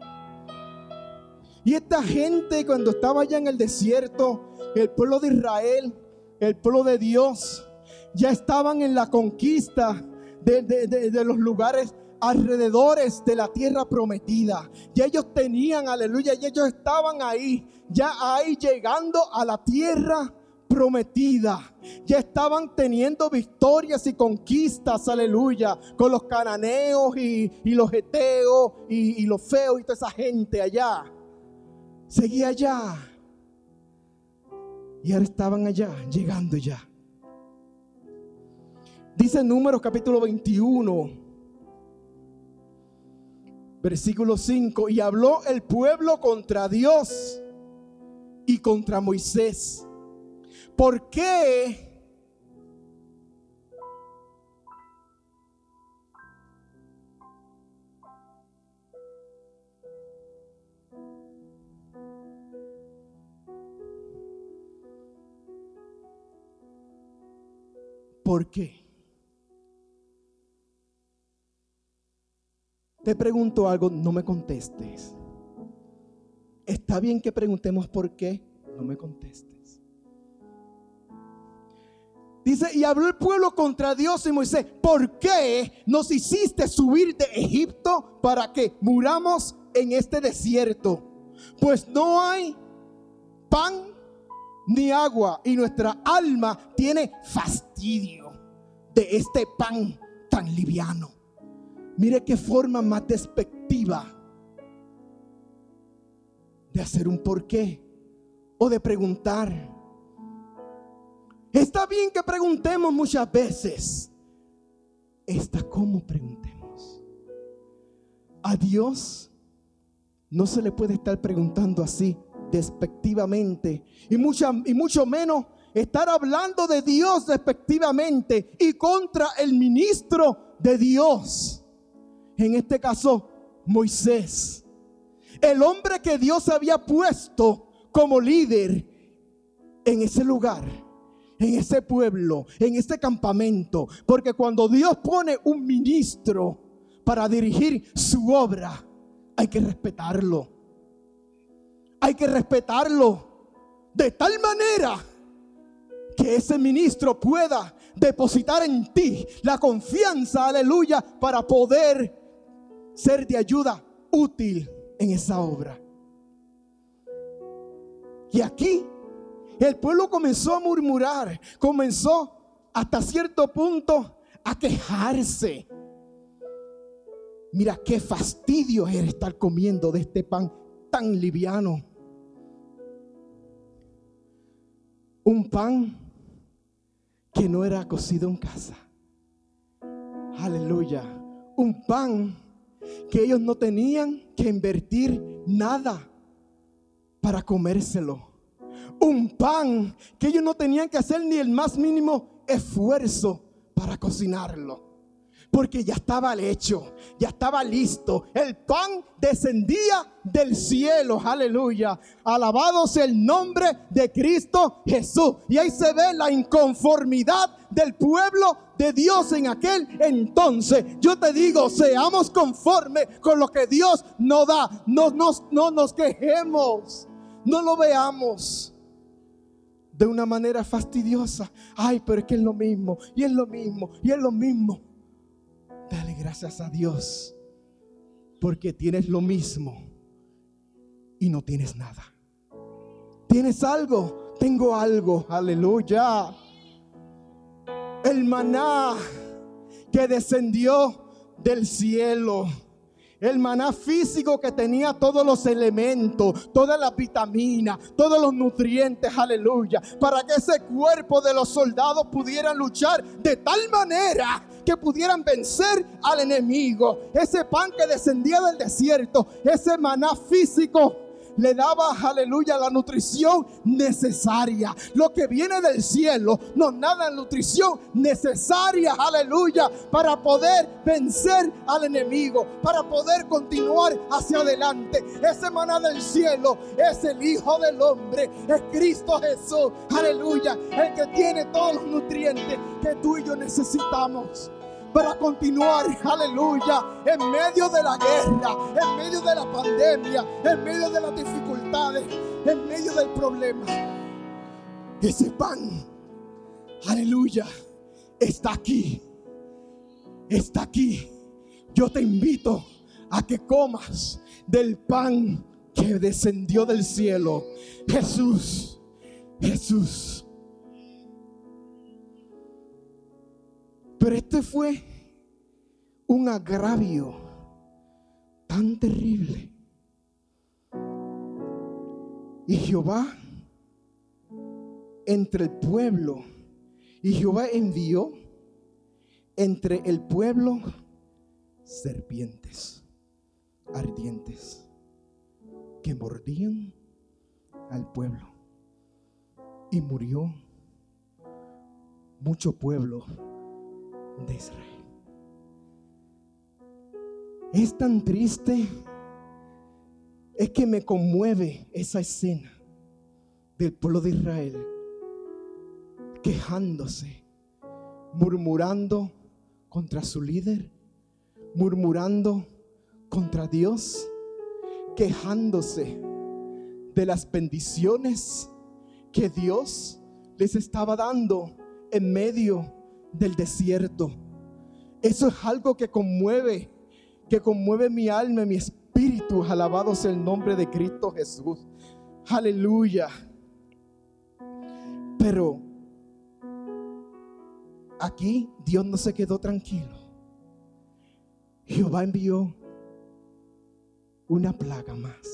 Y esta gente cuando estaba allá en el desierto, el pueblo de Israel, el pueblo de Dios, ya estaban en la conquista de, de los lugares alrededores de la tierra prometida. Y ellos tenían, aleluya, y ellos estaban ahí, ya ahí llegando a la tierra prometida. Ya estaban teniendo victorias y conquistas, aleluya, con los cananeos y, los eteos y, y los feos y toda esa gente allá. Seguía allá. Y ahora estaban allá, llegando ya. Dice Números capítulo 21, Versículo 5, y habló el pueblo contra Dios y contra Moisés. ¿Por qué? ¿Por qué? Te pregunto algo, no me contestes. Está bien que preguntemos por qué, no me contestes. Dice, y habló el pueblo contra Dios y Moisés, ¿por qué nos hiciste subir de Egipto para que muramos en este desierto? Pues no hay pan ni agua y nuestra alma tiene fastidio de este pan tan liviano. Mire qué forma más despectiva de hacer un porqué o de preguntar. Está bien que preguntemos muchas veces. Está como preguntemos. A Dios no se le puede estar preguntando así, despectivamente, y, mucha, y mucho menos estar hablando de Dios despectivamente y contra el ministro de Dios. En este caso, Moisés. El hombre que Dios había puesto como líder en ese lugar, en ese pueblo, en ese campamento. Porque cuando Dios pone un ministro para dirigir su obra, hay que respetarlo. Hay que respetarlo de tal manera que ese ministro pueda depositar en ti la confianza, aleluya, para poder ser de ayuda útil en esa obra. Y aquí el pueblo comenzó a murmurar, comenzó hasta cierto punto a quejarse. Mira qué fastidio es estar comiendo de este pan tan liviano. Un pan que no era cocido en casa. Aleluya. Un pan que ellos no tenían que invertir nada para comérselo. Un pan que ellos no tenían que hacer ni el más mínimo esfuerzo para cocinarlo porque ya estaba hecho, ya estaba listo. El pan descendía del cielo, aleluya. Alabado sea el nombre de Cristo Jesús. Y ahí se ve la inconformidad del pueblo de Dios en aquel entonces. Yo te digo, seamos conformes con lo que Dios nos da. No, no nos quejemos, no lo veamos de una manera fastidiosa. Ay, pero es que es lo mismo, y es lo mismo, y es lo mismo. Gracias a Dios porque tienes lo mismo y no tienes nada. ¿Tienes algo? Tengo algo. Aleluya. El maná que descendió del cielo. El maná físico que tenía todos los elementos, todas las vitaminas, todos los nutrientes, aleluya, para que ese cuerpo de los soldados pudieran luchar de tal manera que pudieran vencer al enemigo. Ese pan que descendía del desierto, ese maná físico le daba, aleluya, la nutrición necesaria. Lo que viene del cielo nos da la nutrición necesaria, aleluya, para poder vencer al enemigo, para poder continuar hacia adelante. Ese maná del cielo es el Hijo del Hombre, es Cristo Jesús, aleluya, el que tiene todos los nutrientes que tú y yo necesitamos para continuar, aleluya, en medio de la guerra, en medio de la pandemia, en medio de las dificultades, en medio del problema. Ese pan, aleluya, está aquí, está aquí. Yo te invito a que comas del pan que descendió del cielo. Jesús, Jesús. Pero este fue un agravio tan terrible. Y Jehová entre el pueblo, y Jehová envió entre el pueblo serpientes ardientes que mordían al pueblo. Y murió mucho pueblo de Israel. Es tan triste, es que me conmueve esa escena del pueblo de Israel quejándose, murmurando contra su líder, murmurando contra Dios, quejándose de las bendiciones que Dios les estaba dando en medio del desierto. Eso es algo que conmueve, que conmueve mi alma mi espíritu. Alabado sea el nombre de Cristo Jesús. Aleluya. Pero aquí Dios no se quedó tranquilo. Jehová envió una plaga más.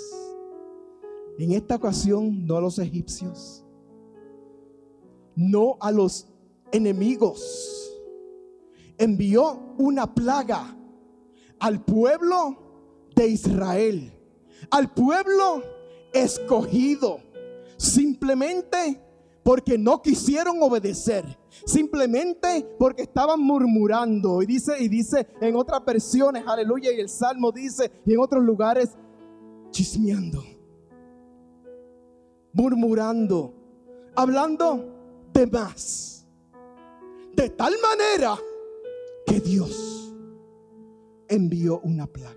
En esta ocasión no a los egipcios, no a los enemigos. Envió una plaga al pueblo de Israel, al pueblo escogido, simplemente porque no quisieron obedecer, simplemente porque estaban murmurando. Y dice, y dice en otras versiones, aleluya, y el Salmo dice, y en otros lugares, chismeando, murmurando, hablando de más. De tal manera que Dios envió una plaga.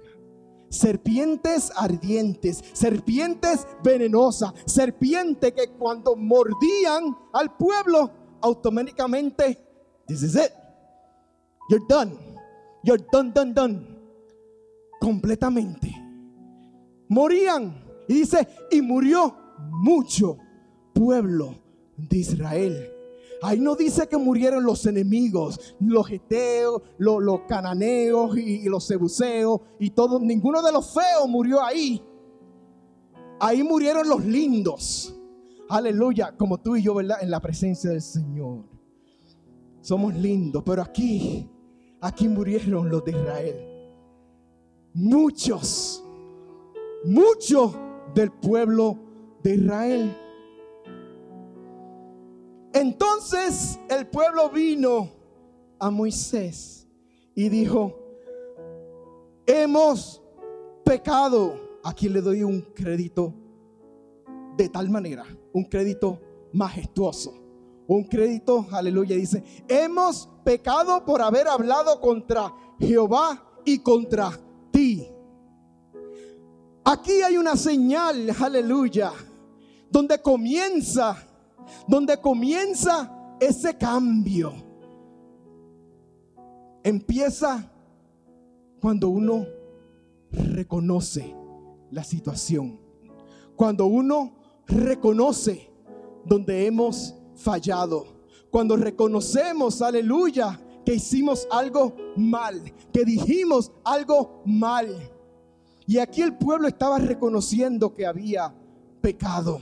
Serpientes ardientes, serpientes venenosas, serpientes que cuando mordían al pueblo, automáticamente, this is it, you're done, you're done, done, done, completamente. Morían, y dice, y murió mucho pueblo de Israel. Ahí no dice que murieron los enemigos, los geteos, los, cananeos y, los sebuceos y todo. Ninguno de los feos murió ahí. Ahí murieron los lindos. Aleluya, como tú y yo, ¿verdad? En la presencia del Señor. Somos lindos, pero aquí, aquí murieron los de Israel. Muchos, muchos del pueblo de Israel. Entonces el pueblo vino a Moisés y dijo, hemos pecado. Aquí le doy un crédito de tal manera, un crédito majestuoso, un crédito, aleluya, dice, hemos pecado por haber hablado contra Jehová y contra ti. Aquí hay una señal, aleluya, donde comienza donde comienza ese cambio. Empieza cuando uno reconoce la situación. Cuando uno reconoce donde hemos fallado. Cuando reconocemos, aleluya, que hicimos algo mal, que dijimos algo mal. Y aquí el pueblo estaba reconociendo que había pecado.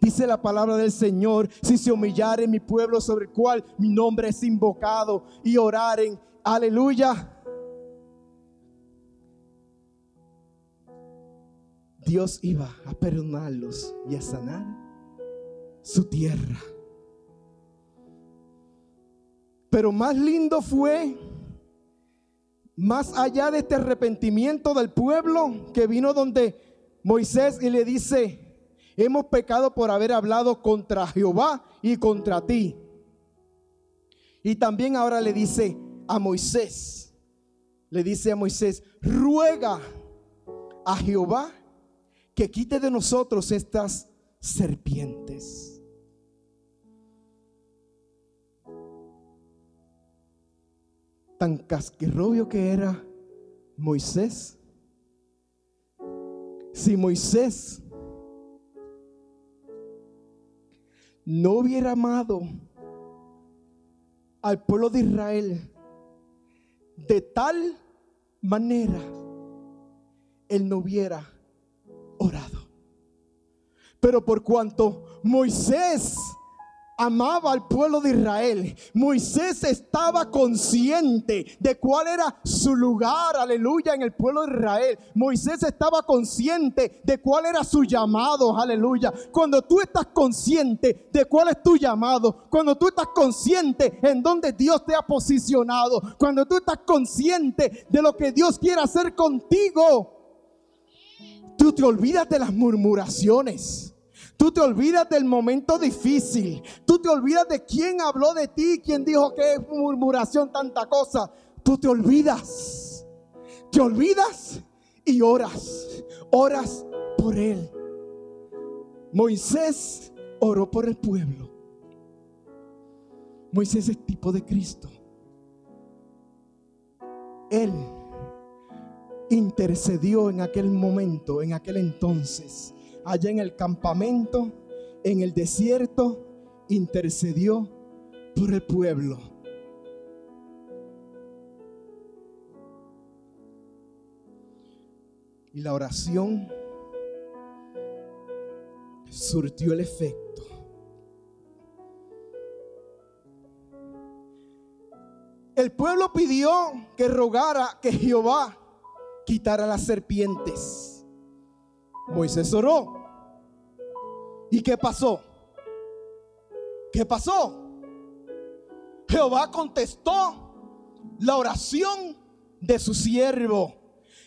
Dice la palabra del Señor, si se humillare mi pueblo sobre el cual mi nombre es invocado y oraren, aleluya. Dios iba a perdonarlos y a sanar su tierra. Pero más lindo fue, más allá de este arrepentimiento del pueblo que vino donde Moisés y le dice, Hemos pecado por haber hablado contra Jehová y contra ti. Y también ahora le dice a Moisés, le dice a Moisés, ruega a Jehová que quite de nosotros estas serpientes. Tan casquerrobio que era Moisés. Si Moisés no hubiera amado al pueblo de Israel de tal manera, él no hubiera orado. Pero por cuanto Moisés amaba al pueblo de Israel. Moisés estaba consciente de cuál era su lugar, aleluya, en el pueblo de Israel. Moisés estaba consciente de cuál era su llamado, aleluya. Cuando tú estás consciente de cuál es tu llamado, cuando tú estás consciente en donde Dios te ha posicionado, cuando tú estás consciente de lo que Dios quiere hacer contigo, tú te olvidas de las murmuraciones. Tú te olvidas del momento difícil. Tú te olvidas de quién habló de ti, quién dijo que es murmuración, tanta cosa. Tú te olvidas. Te olvidas y oras. Oras por él. Moisés oró por el pueblo. Moisés es tipo de Cristo. Él intercedió en aquel momento, en aquel entonces allá en el campamento, en el desierto, intercedió por el pueblo. Y la oración surtió el efecto. El pueblo pidió que rogara que Jehová quitar a las serpientes. Moisés oró. ¿Y qué pasó? ¿Qué pasó? Jehová contestó la oración de su siervo.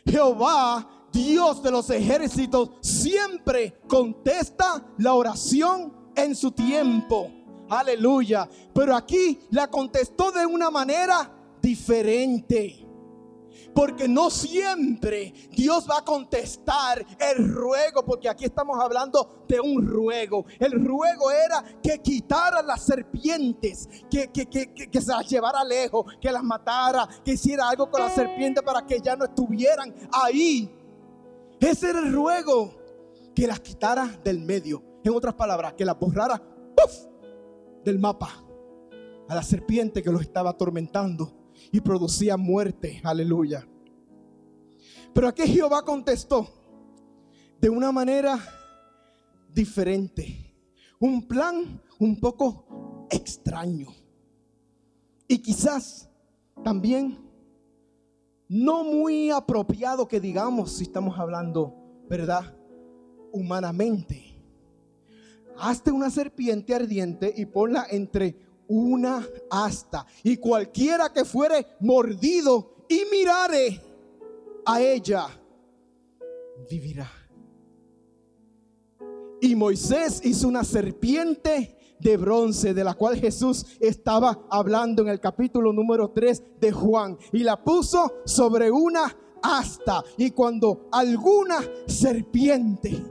Jehová, Dios de los ejércitos, siempre contesta la oración en su tiempo. Aleluya. Pero aquí la contestó de una manera diferente. Porque no siempre Dios va a contestar el ruego, porque aquí estamos hablando de un ruego. El ruego era que quitara las serpientes, que, que, se las llevara lejos, que las matara, que hiciera algo con las serpientes para que ya no estuvieran ahí. Ese era el ruego, que las quitara del medio. En otras palabras, que las borrara del mapa a la serpiente que los estaba atormentando y producía muerte. Aleluya. Pero aquí Jehová contestó de una manera diferente. Un plan un poco extraño. Y quizás también no muy apropiado que digamos si estamos hablando, ¿verdad? Humanamente. Hazte una serpiente ardiente y ponla entre una asta. Y cualquiera que fuere mordido y mirare a ella, vivirá. Y Moisés hizo una serpiente de bronce de la cual Jesús estaba hablando en el capítulo número 3 de Juan. Y la puso sobre una asta. Y cuando alguna serpiente,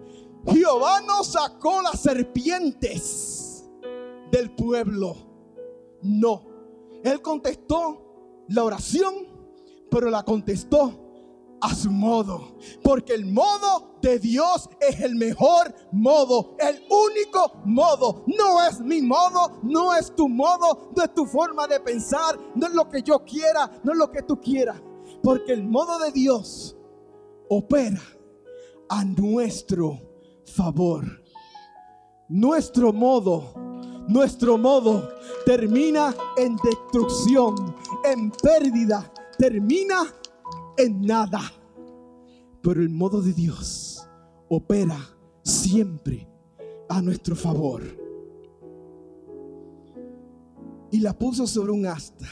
Jehová no sacó las serpientes del pueblo no. Él contestó la oración, pero la contestó a su modo. Porque el modo de Dios es el mejor modo, el único modo. No es mi modo, no es tu modo, no es tu forma de pensar, no es lo que yo quiera, no es lo que tú quieras. Porque el modo de Dios opera a nuestro favor. Nuestro modo nuestro modo termina en destrucción, en pérdida, termina en nada. Pero el modo de Dios opera siempre a nuestro favor. Y la puso sobre un asta.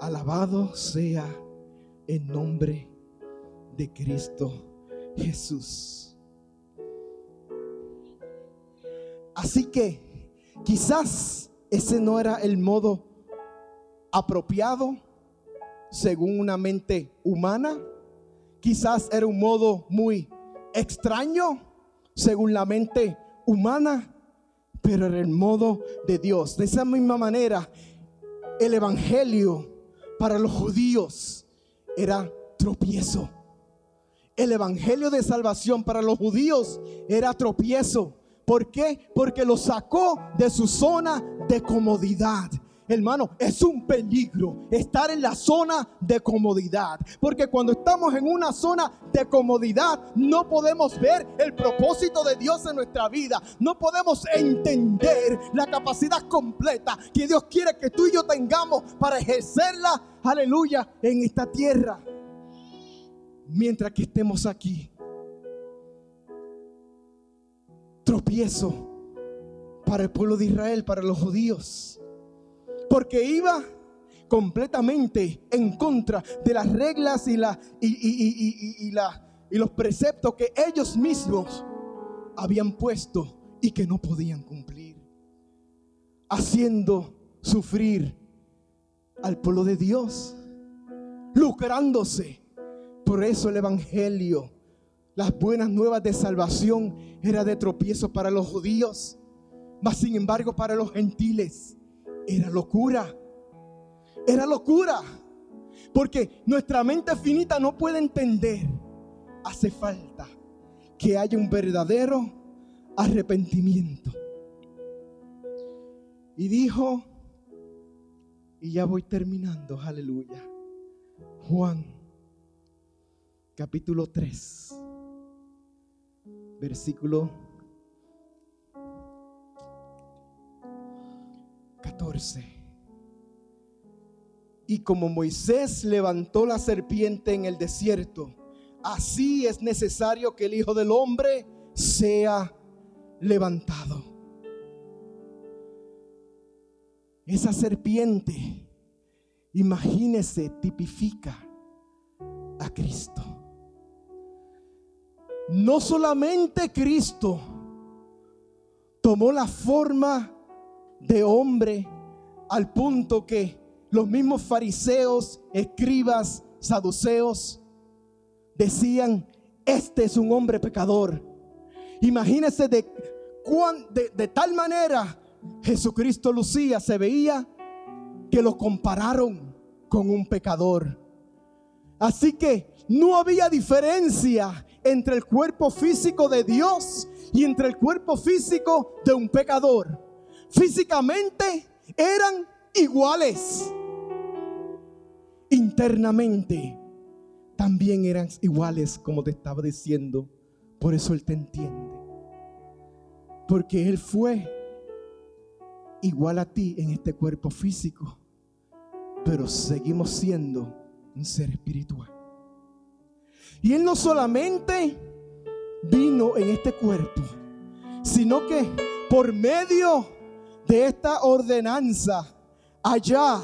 Alabado sea el nombre de Cristo Jesús. Así que quizás ese no era el modo apropiado según una mente humana. Quizás era un modo muy extraño según la mente humana, pero era el modo de Dios. De esa misma manera, el Evangelio para los judíos era tropiezo. El Evangelio de salvación para los judíos era tropiezo. ¿Por qué? Porque lo sacó de su zona de comodidad. Hermano, es un peligro estar en la zona de comodidad. Porque cuando estamos en una zona de comodidad, no podemos ver el propósito de Dios en nuestra vida. No podemos entender la capacidad completa que Dios quiere que tú y yo tengamos para ejercerla, aleluya, en esta tierra. Mientras que estemos aquí tropiezo para el pueblo de Israel, para los judíos. Porque iba completamente en contra de las reglas y, la, y, y los preceptos que ellos mismos habían puesto y que no podían cumplir. Haciendo sufrir al pueblo de Dios, lucrándose. Por eso el Evangelio las buenas nuevas de salvación era de tropiezo para los judíos, mas sin embargo para los gentiles era locura. Era locura. Porque nuestra mente finita no puede entender. Hace falta que haya un verdadero arrepentimiento. Y dijo, y ya voy terminando, aleluya. Juan, capítulo 3 versículo 14. Y como Moisés levantó la serpiente en el desierto, así es necesario que el Hijo del Hombre sea levantado. Esa serpiente, imagínese, tipifica a Cristo. No solamente Cristo tomó la forma de hombre al punto que los mismos fariseos, escribas, saduceos decían, este es un hombre pecador. Imagínese de, de, de tal manera Jesucristo lucía, se veía que lo compararon con un pecador. Así que no había diferencia entre el cuerpo físico de Dios y entre el cuerpo físico de un pecador. Físicamente eran iguales. Internamente también eran iguales, como te estaba diciendo. Por eso Él te entiende. Porque Él fue igual a ti en este cuerpo físico. Pero seguimos siendo un ser espiritual. Y Él no solamente vino en este cuerpo, sino que por medio de esta ordenanza allá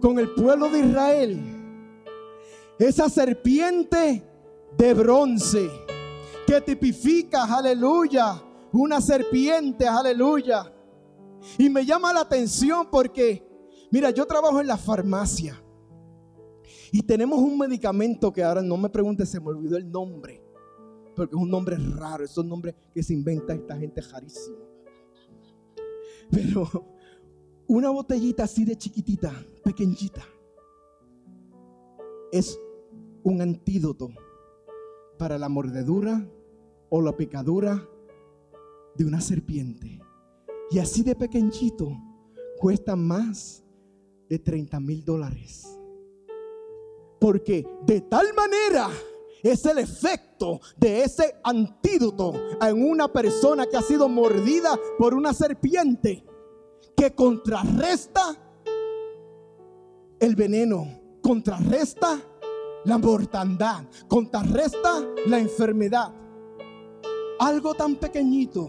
con el pueblo de Israel, esa serpiente de bronce que tipifica, aleluya, una serpiente, aleluya. Y me llama la atención porque, mira, yo trabajo en la farmacia. Y tenemos un medicamento que ahora no me pregunte, se me olvidó el nombre. Porque es un nombre raro, es un nombre que se inventa esta gente rarísimo. Pero una botellita así de chiquitita, pequeñita, es un antídoto para la mordedura o la picadura de una serpiente. Y así de pequeñito cuesta más de 30 mil dólares. Porque de tal manera es el efecto de ese antídoto en una persona que ha sido mordida por una serpiente que contrarresta el veneno, contrarresta la mortandad, contrarresta la enfermedad. Algo tan pequeñito.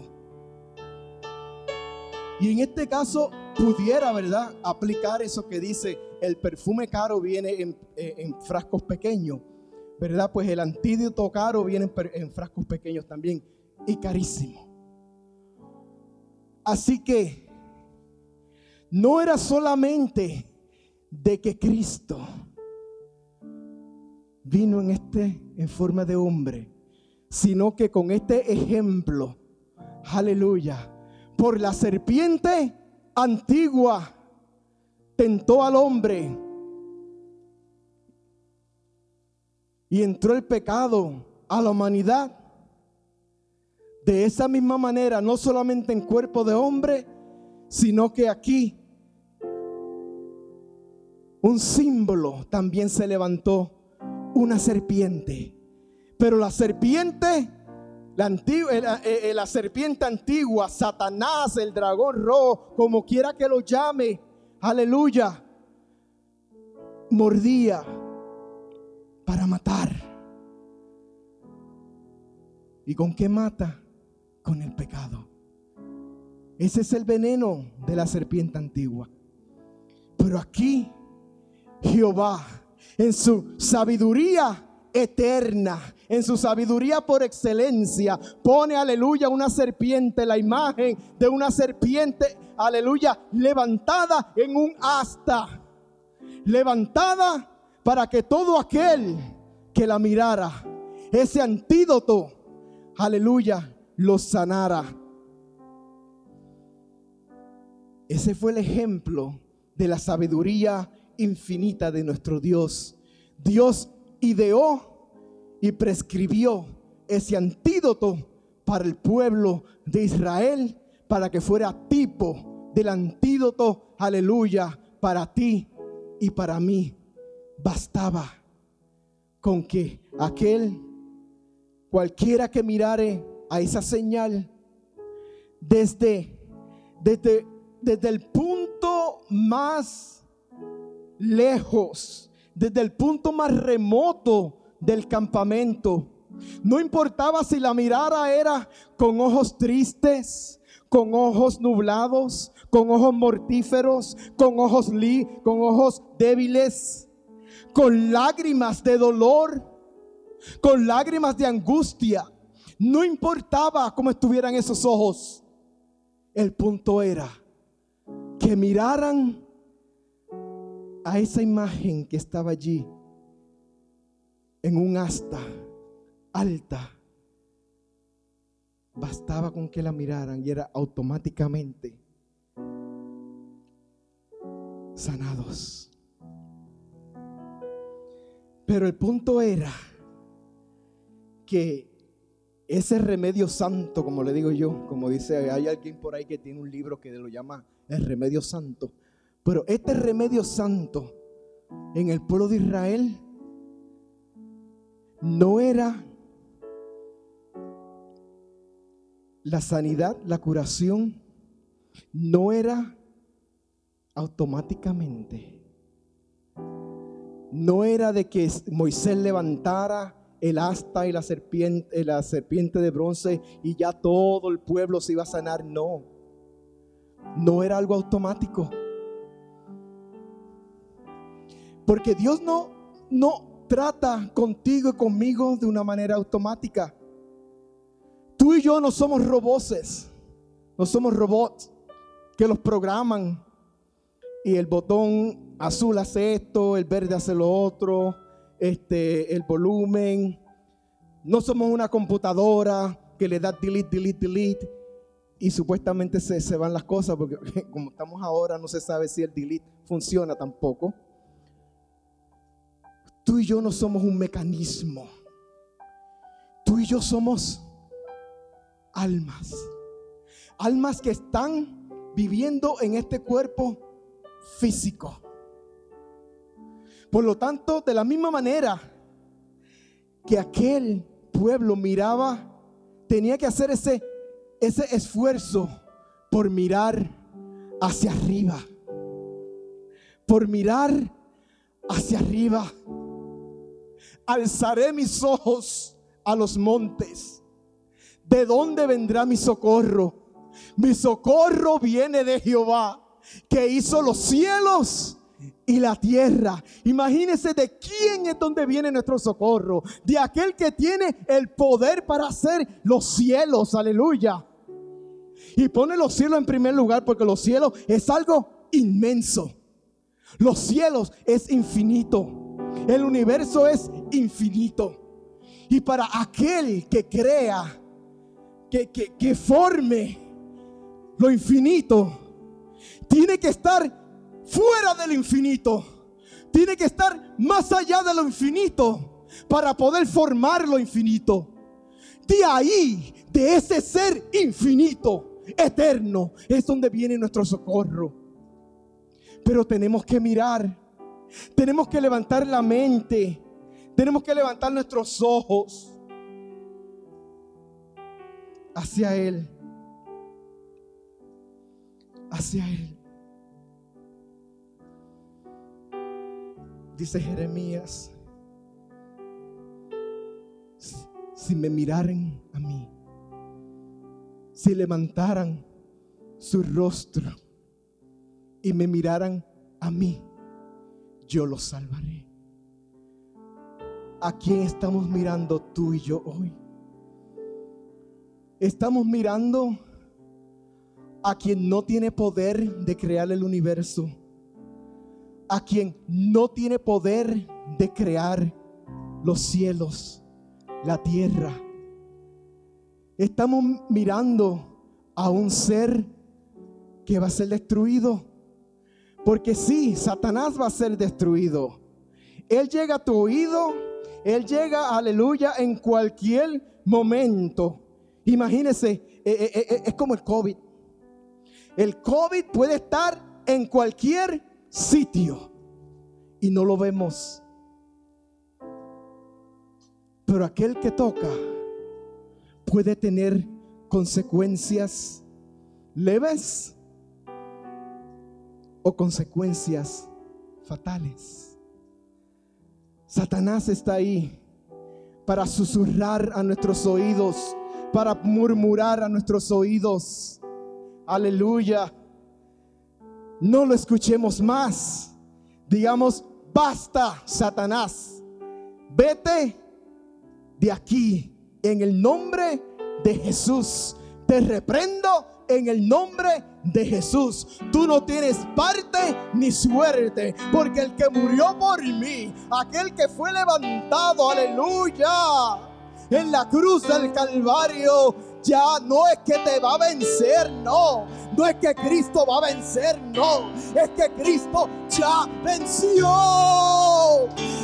Y en este caso pudiera, ¿verdad?, aplicar eso que dice el perfume caro viene en, eh, frascos pequeños, ¿verdad? Pues el antídoto caro viene en, frascos pequeños también y carísimo. Así que no era solamente de que Cristo vino en este en forma de hombre, sino que con este ejemplo, aleluya, por la serpiente antigua tentó al hombre y entró el pecado a la humanidad. De esa misma manera, no solamente en cuerpo de hombre, sino que aquí un símbolo también se levantó, una serpiente. Pero la serpiente, la, antigua, la, eh, eh, la serpiente antigua, Satanás, el dragón rojo, como quiera que lo llame, aleluya, mordía para matar. ¿Y con qué mata? Con el pecado. Ese es el veneno de la serpiente antigua. Pero aquí Jehová, en su sabiduría eterna, en su sabiduría por excelencia, pone, aleluya, una serpiente, la imagen de una serpiente aleluya, levantada en un asta, levantada para que todo aquel que la mirara, ese antídoto, aleluya, lo sanara. Ese fue el ejemplo de la sabiduría infinita de nuestro Dios. Dios ideó y prescribió ese antídoto para el pueblo de Israel para que fuera tipo del antídoto, aleluya, para ti y para mí. Bastaba con que aquel, cualquiera que mirare a esa señal, desde, desde, desde el punto más lejos, desde el punto más remoto del campamento. No importaba si la mirada era con ojos tristes, con ojos nublados, con ojos mortíferos, con ojos con ojos débiles, con lágrimas de dolor, con lágrimas de angustia. No importaba cómo estuvieran esos ojos. El punto era que miraran a esa imagen que estaba allí en un asta alta. Bastaba con que la miraran y era automáticamente sanados. Pero el punto era que ese remedio santo, como le digo yo, como dice, hay alguien por ahí que tiene un libro que lo llama el remedio santo. Pero este remedio santo en el pueblo de Israel no era la sanidad, la curación, no era automáticamente. No era de que Moisés levantara el asta y la serpiente, la serpiente de bronce y ya todo el pueblo se iba a sanar. No, no era algo automático. Porque Dios no, no trata contigo y conmigo de una manera automática. Tú y yo no somos roboces, no somos robots que los programan y el botón azul hace esto, el verde hace lo otro, este, el volumen. No somos una computadora que le da delete, delete, delete y supuestamente se, se van las cosas porque como estamos ahora no se sabe si el delete funciona tampoco. Tú y yo no somos un mecanismo. Tú y yo somos almas. Almas que están viviendo en este cuerpo físico. Por lo tanto, de la misma manera que aquel pueblo miraba, tenía que hacer ese, ese esfuerzo por mirar hacia arriba. Por mirar hacia arriba alzaré mis ojos a los montes. ¿De dónde vendrá mi socorro? Mi socorro viene de Jehová, que hizo los cielos y la tierra. Imagínense de quién es donde viene nuestro socorro. De aquel que tiene el poder para hacer los cielos. Aleluya. Y pone los cielos en primer lugar porque los cielos es algo inmenso. Los cielos es infinito. El universo es infinito. Y para aquel que crea, que, que, forme lo infinito, tiene que estar fuera del infinito. Tiene que estar más allá de lo infinito para poder formar lo infinito. De ahí, de ese ser infinito, eterno, es donde viene nuestro socorro. Pero tenemos que mirar tenemos que levantar la mente. Tenemos que levantar nuestros ojos hacia Él. Hacia Él. Dice Jeremías, si me miraran a mí, si levantaran su rostro y me miraran a mí, yo los salvaré. ¿A quién estamos mirando tú y yo hoy? Estamos mirando a quien no tiene poder de crear el universo, a quien no tiene poder de crear los cielos, la tierra. Estamos mirando a un ser que va a ser destruido porque sí, Satanás va a ser destruido. Él llega a tu oído, Él llega, aleluya, en cualquier momento. Imagínese, eh, eh, eh, es como el COVID. El COVID puede estar en cualquier sitio y no lo vemos. Pero aquel que toca puede tener consecuencias leves o consecuencias fatales. Satanás está ahí para susurrar a nuestros oídos, para murmurar a nuestros oídos. Aleluya. No lo escuchemos más. Digamos, basta, Satanás. Vete de aquí en el nombre de Jesús. Te reprendo en el nombre de Jesús. Tú no tienes parte ni suerte, porque el que murió por mí, aquel que fue levantado, aleluya, en la cruz del Calvario, ya no es que te va a vencer, no. No es que Cristo va a vencer, no. Es que Cristo ya venció.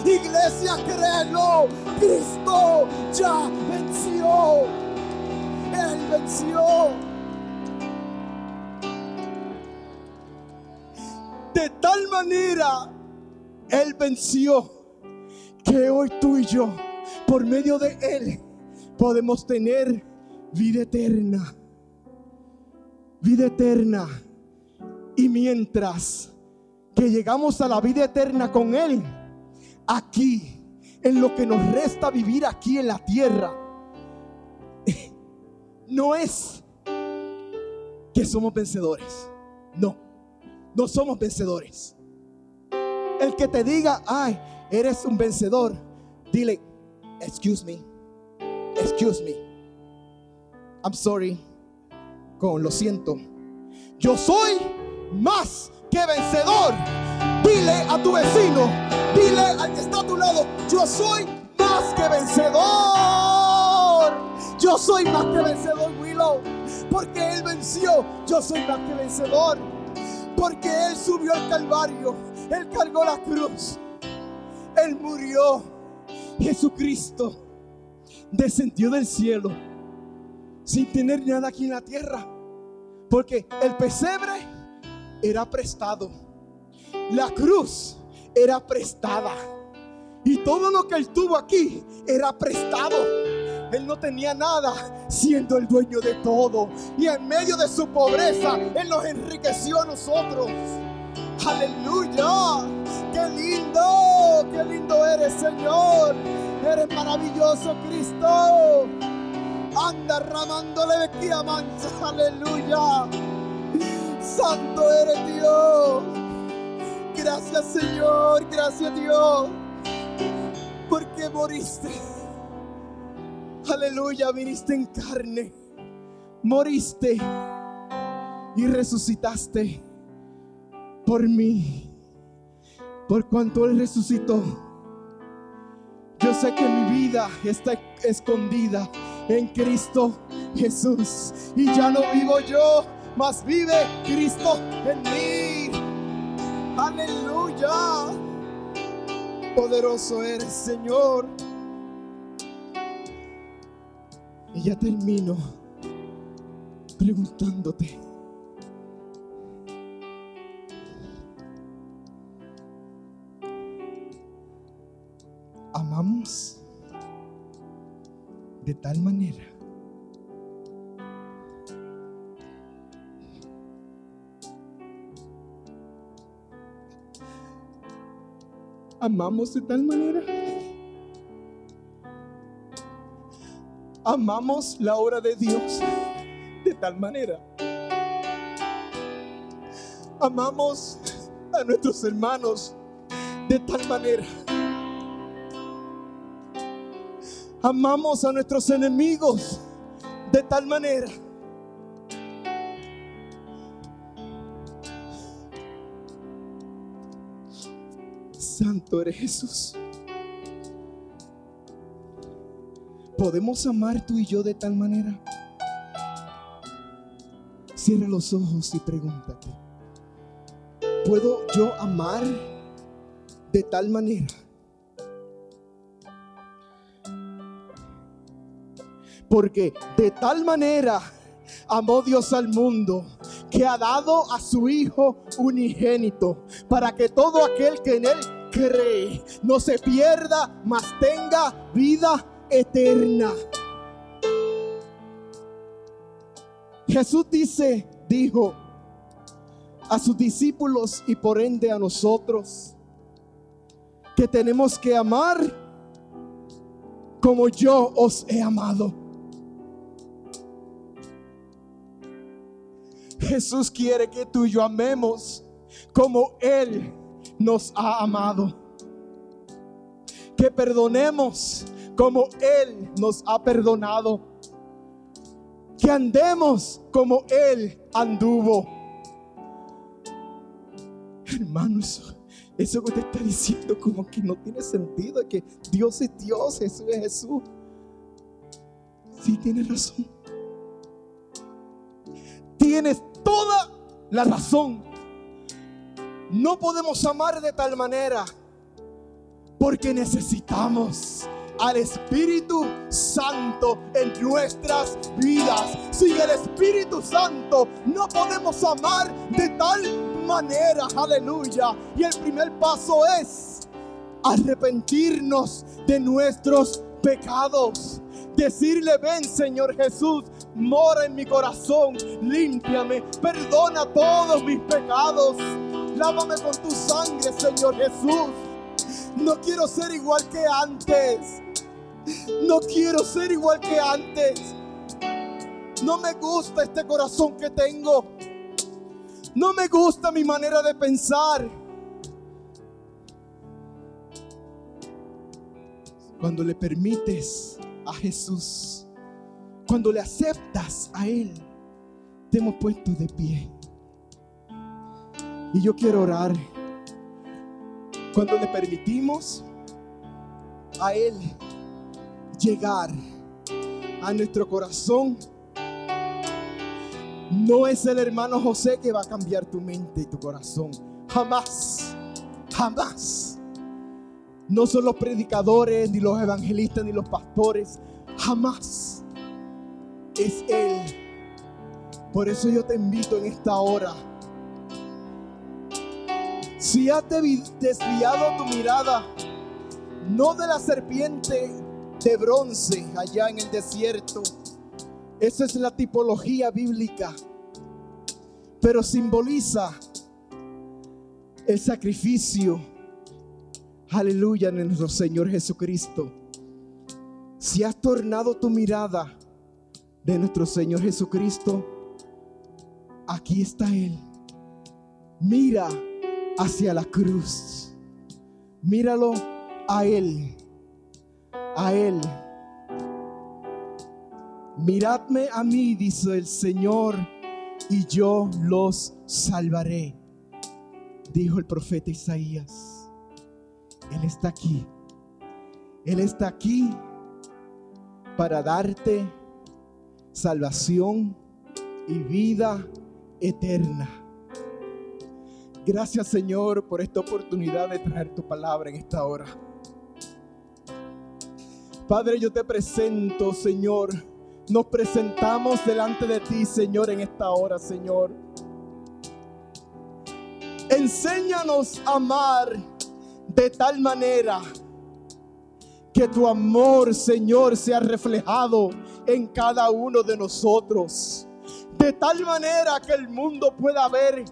Iglesia, créelo. Cristo ya venció. Él venció. De tal manera Él venció que hoy tú y yo, por medio de Él, podemos tener vida eterna. Vida eterna. Y mientras que llegamos a la vida eterna con Él, aquí, en lo que nos resta vivir aquí en la tierra, no es que somos vencedores. No no somos vencedores. El que te diga, ay, eres un vencedor, dile, excuse me, excuse me, I'm sorry, con lo siento. Yo soy más que vencedor. Dile a tu vecino, dile al que está a tu lado, yo soy más que vencedor. Yo soy más que vencedor, Willow, porque Él venció. Yo soy más que vencedor. Porque Él subió al Calvario. Él cargó la cruz. Él murió. Jesucristo descendió del cielo sin tener nada aquí en la tierra. Porque el pesebre era prestado. La cruz era prestada. Y todo lo que él tuvo aquí era prestado. Él no tenía nada siendo el dueño de todo. Y en medio de su pobreza, Él nos enriqueció a nosotros. Aleluya. Qué lindo, qué lindo eres Señor. Eres maravilloso Cristo. Anda ramándole de mancha. Aleluya. Santo eres Dios. Gracias Señor, gracias Dios. Porque moriste Aleluya, viniste en carne, moriste y resucitaste por mí. Por cuanto Él resucitó, yo sé que mi vida está escondida en Cristo Jesús. Y ya no vivo yo, mas vive Cristo en mí. Aleluya. Poderoso eres, Señor. Y ya termino preguntándote. Amamos de tal manera amamos de tal manera amamos la obra de Dios de tal manera. Amamos a nuestros hermanos de tal manera. Amamos a nuestros enemigos de tal manera. Santo eres Jesús. ¿Podemos amar tú y yo de tal manera? Cierra los ojos y pregúntate. ¿Puedo yo amar de tal manera? Porque de tal manera amó Dios al mundo que ha dado a su Hijo unigénito para que todo aquel que en Él cree no se pierda, mas tenga vida eterna. Jesús dice, dijo, a sus discípulos y por ende a nosotros que tenemos que amar como yo os he amado. Jesús quiere que tú y yo amemos como Él nos ha amado. Que perdonemos como Él nos ha perdonado. Que andemos como Él anduvo. Hermanos, eso que te está diciendo como que no tiene sentido, que Dios es Dios, Jesús es Jesús. Sí, tienes razón. Tienes toda la razón. No podemos amar de tal manera porque necesitamos al Espíritu Santo en nuestras vidas. Sin el Espíritu Santo no podemos amar de tal manera. Aleluya. Y el primer paso es arrepentirnos de nuestros pecados. Decirle, ven Señor Jesús, mora en mi corazón, límpiame, perdona todos mis pecados. Lávame con tu sangre, Señor Jesús. No quiero ser igual que antes. No quiero ser igual que antes. No me gusta este corazón que tengo. No me gusta mi manera de pensar. Cuando le permites a Jesús, cuando le aceptas a Él, te hemos puesto de pie. Y yo quiero orar. Cuando le permitimos a Él llegar a nuestro corazón, no es el hermano José que va a cambiar tu mente y tu corazón. Jamás, jamás. No son los predicadores, ni los evangelistas, ni los pastores. Jamás. Es Él. Por eso yo te invito en esta hora. Si has desviado tu mirada, no de la serpiente de bronce allá en el desierto. Esa es la tipología bíblica. Pero simboliza el sacrificio. Aleluya, en nuestro Señor Jesucristo. Si has tornado tu mirada de nuestro Señor Jesucristo, aquí está Él. Mira hacia la cruz. Míralo a Él a Él. Miradme a mí, dice el Señor, y yo los salvaré, dijo el profeta Isaías. Él está aquí. Él está aquí para darte salvación y vida eterna. Gracias Señor por esta oportunidad de traer tu palabra en esta hora. Padre, yo te presento, Señor. Nos presentamos delante de ti, Señor, en esta hora, Señor. Enséñanos a amar de tal manera que tu amor, Señor, sea reflejado en cada uno de nosotros. De tal manera que el mundo pueda ver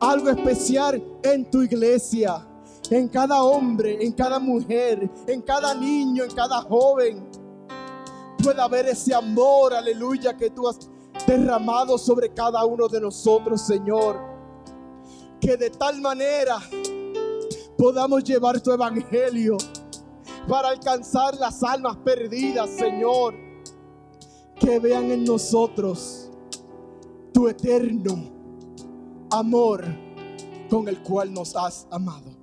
algo especial en tu iglesia en cada hombre, en cada mujer, en cada niño, en cada joven, pueda haber ese amor, aleluya, que tú has derramado sobre cada uno de nosotros, Señor. Que de tal manera podamos llevar tu evangelio para alcanzar las almas perdidas, Señor. Que vean en nosotros tu eterno amor con el cual nos has amado.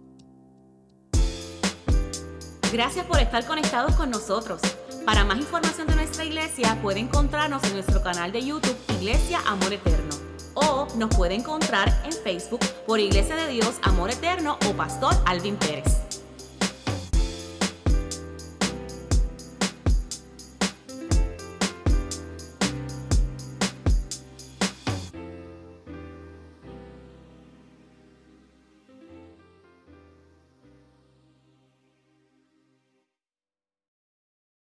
Gracias por estar conectados con nosotros. Para más información de nuestra iglesia, puede encontrarnos en nuestro canal de YouTube Iglesia Amor Eterno o nos puede encontrar en Facebook por Iglesia de Dios Amor Eterno o Pastor Alvin Pérez.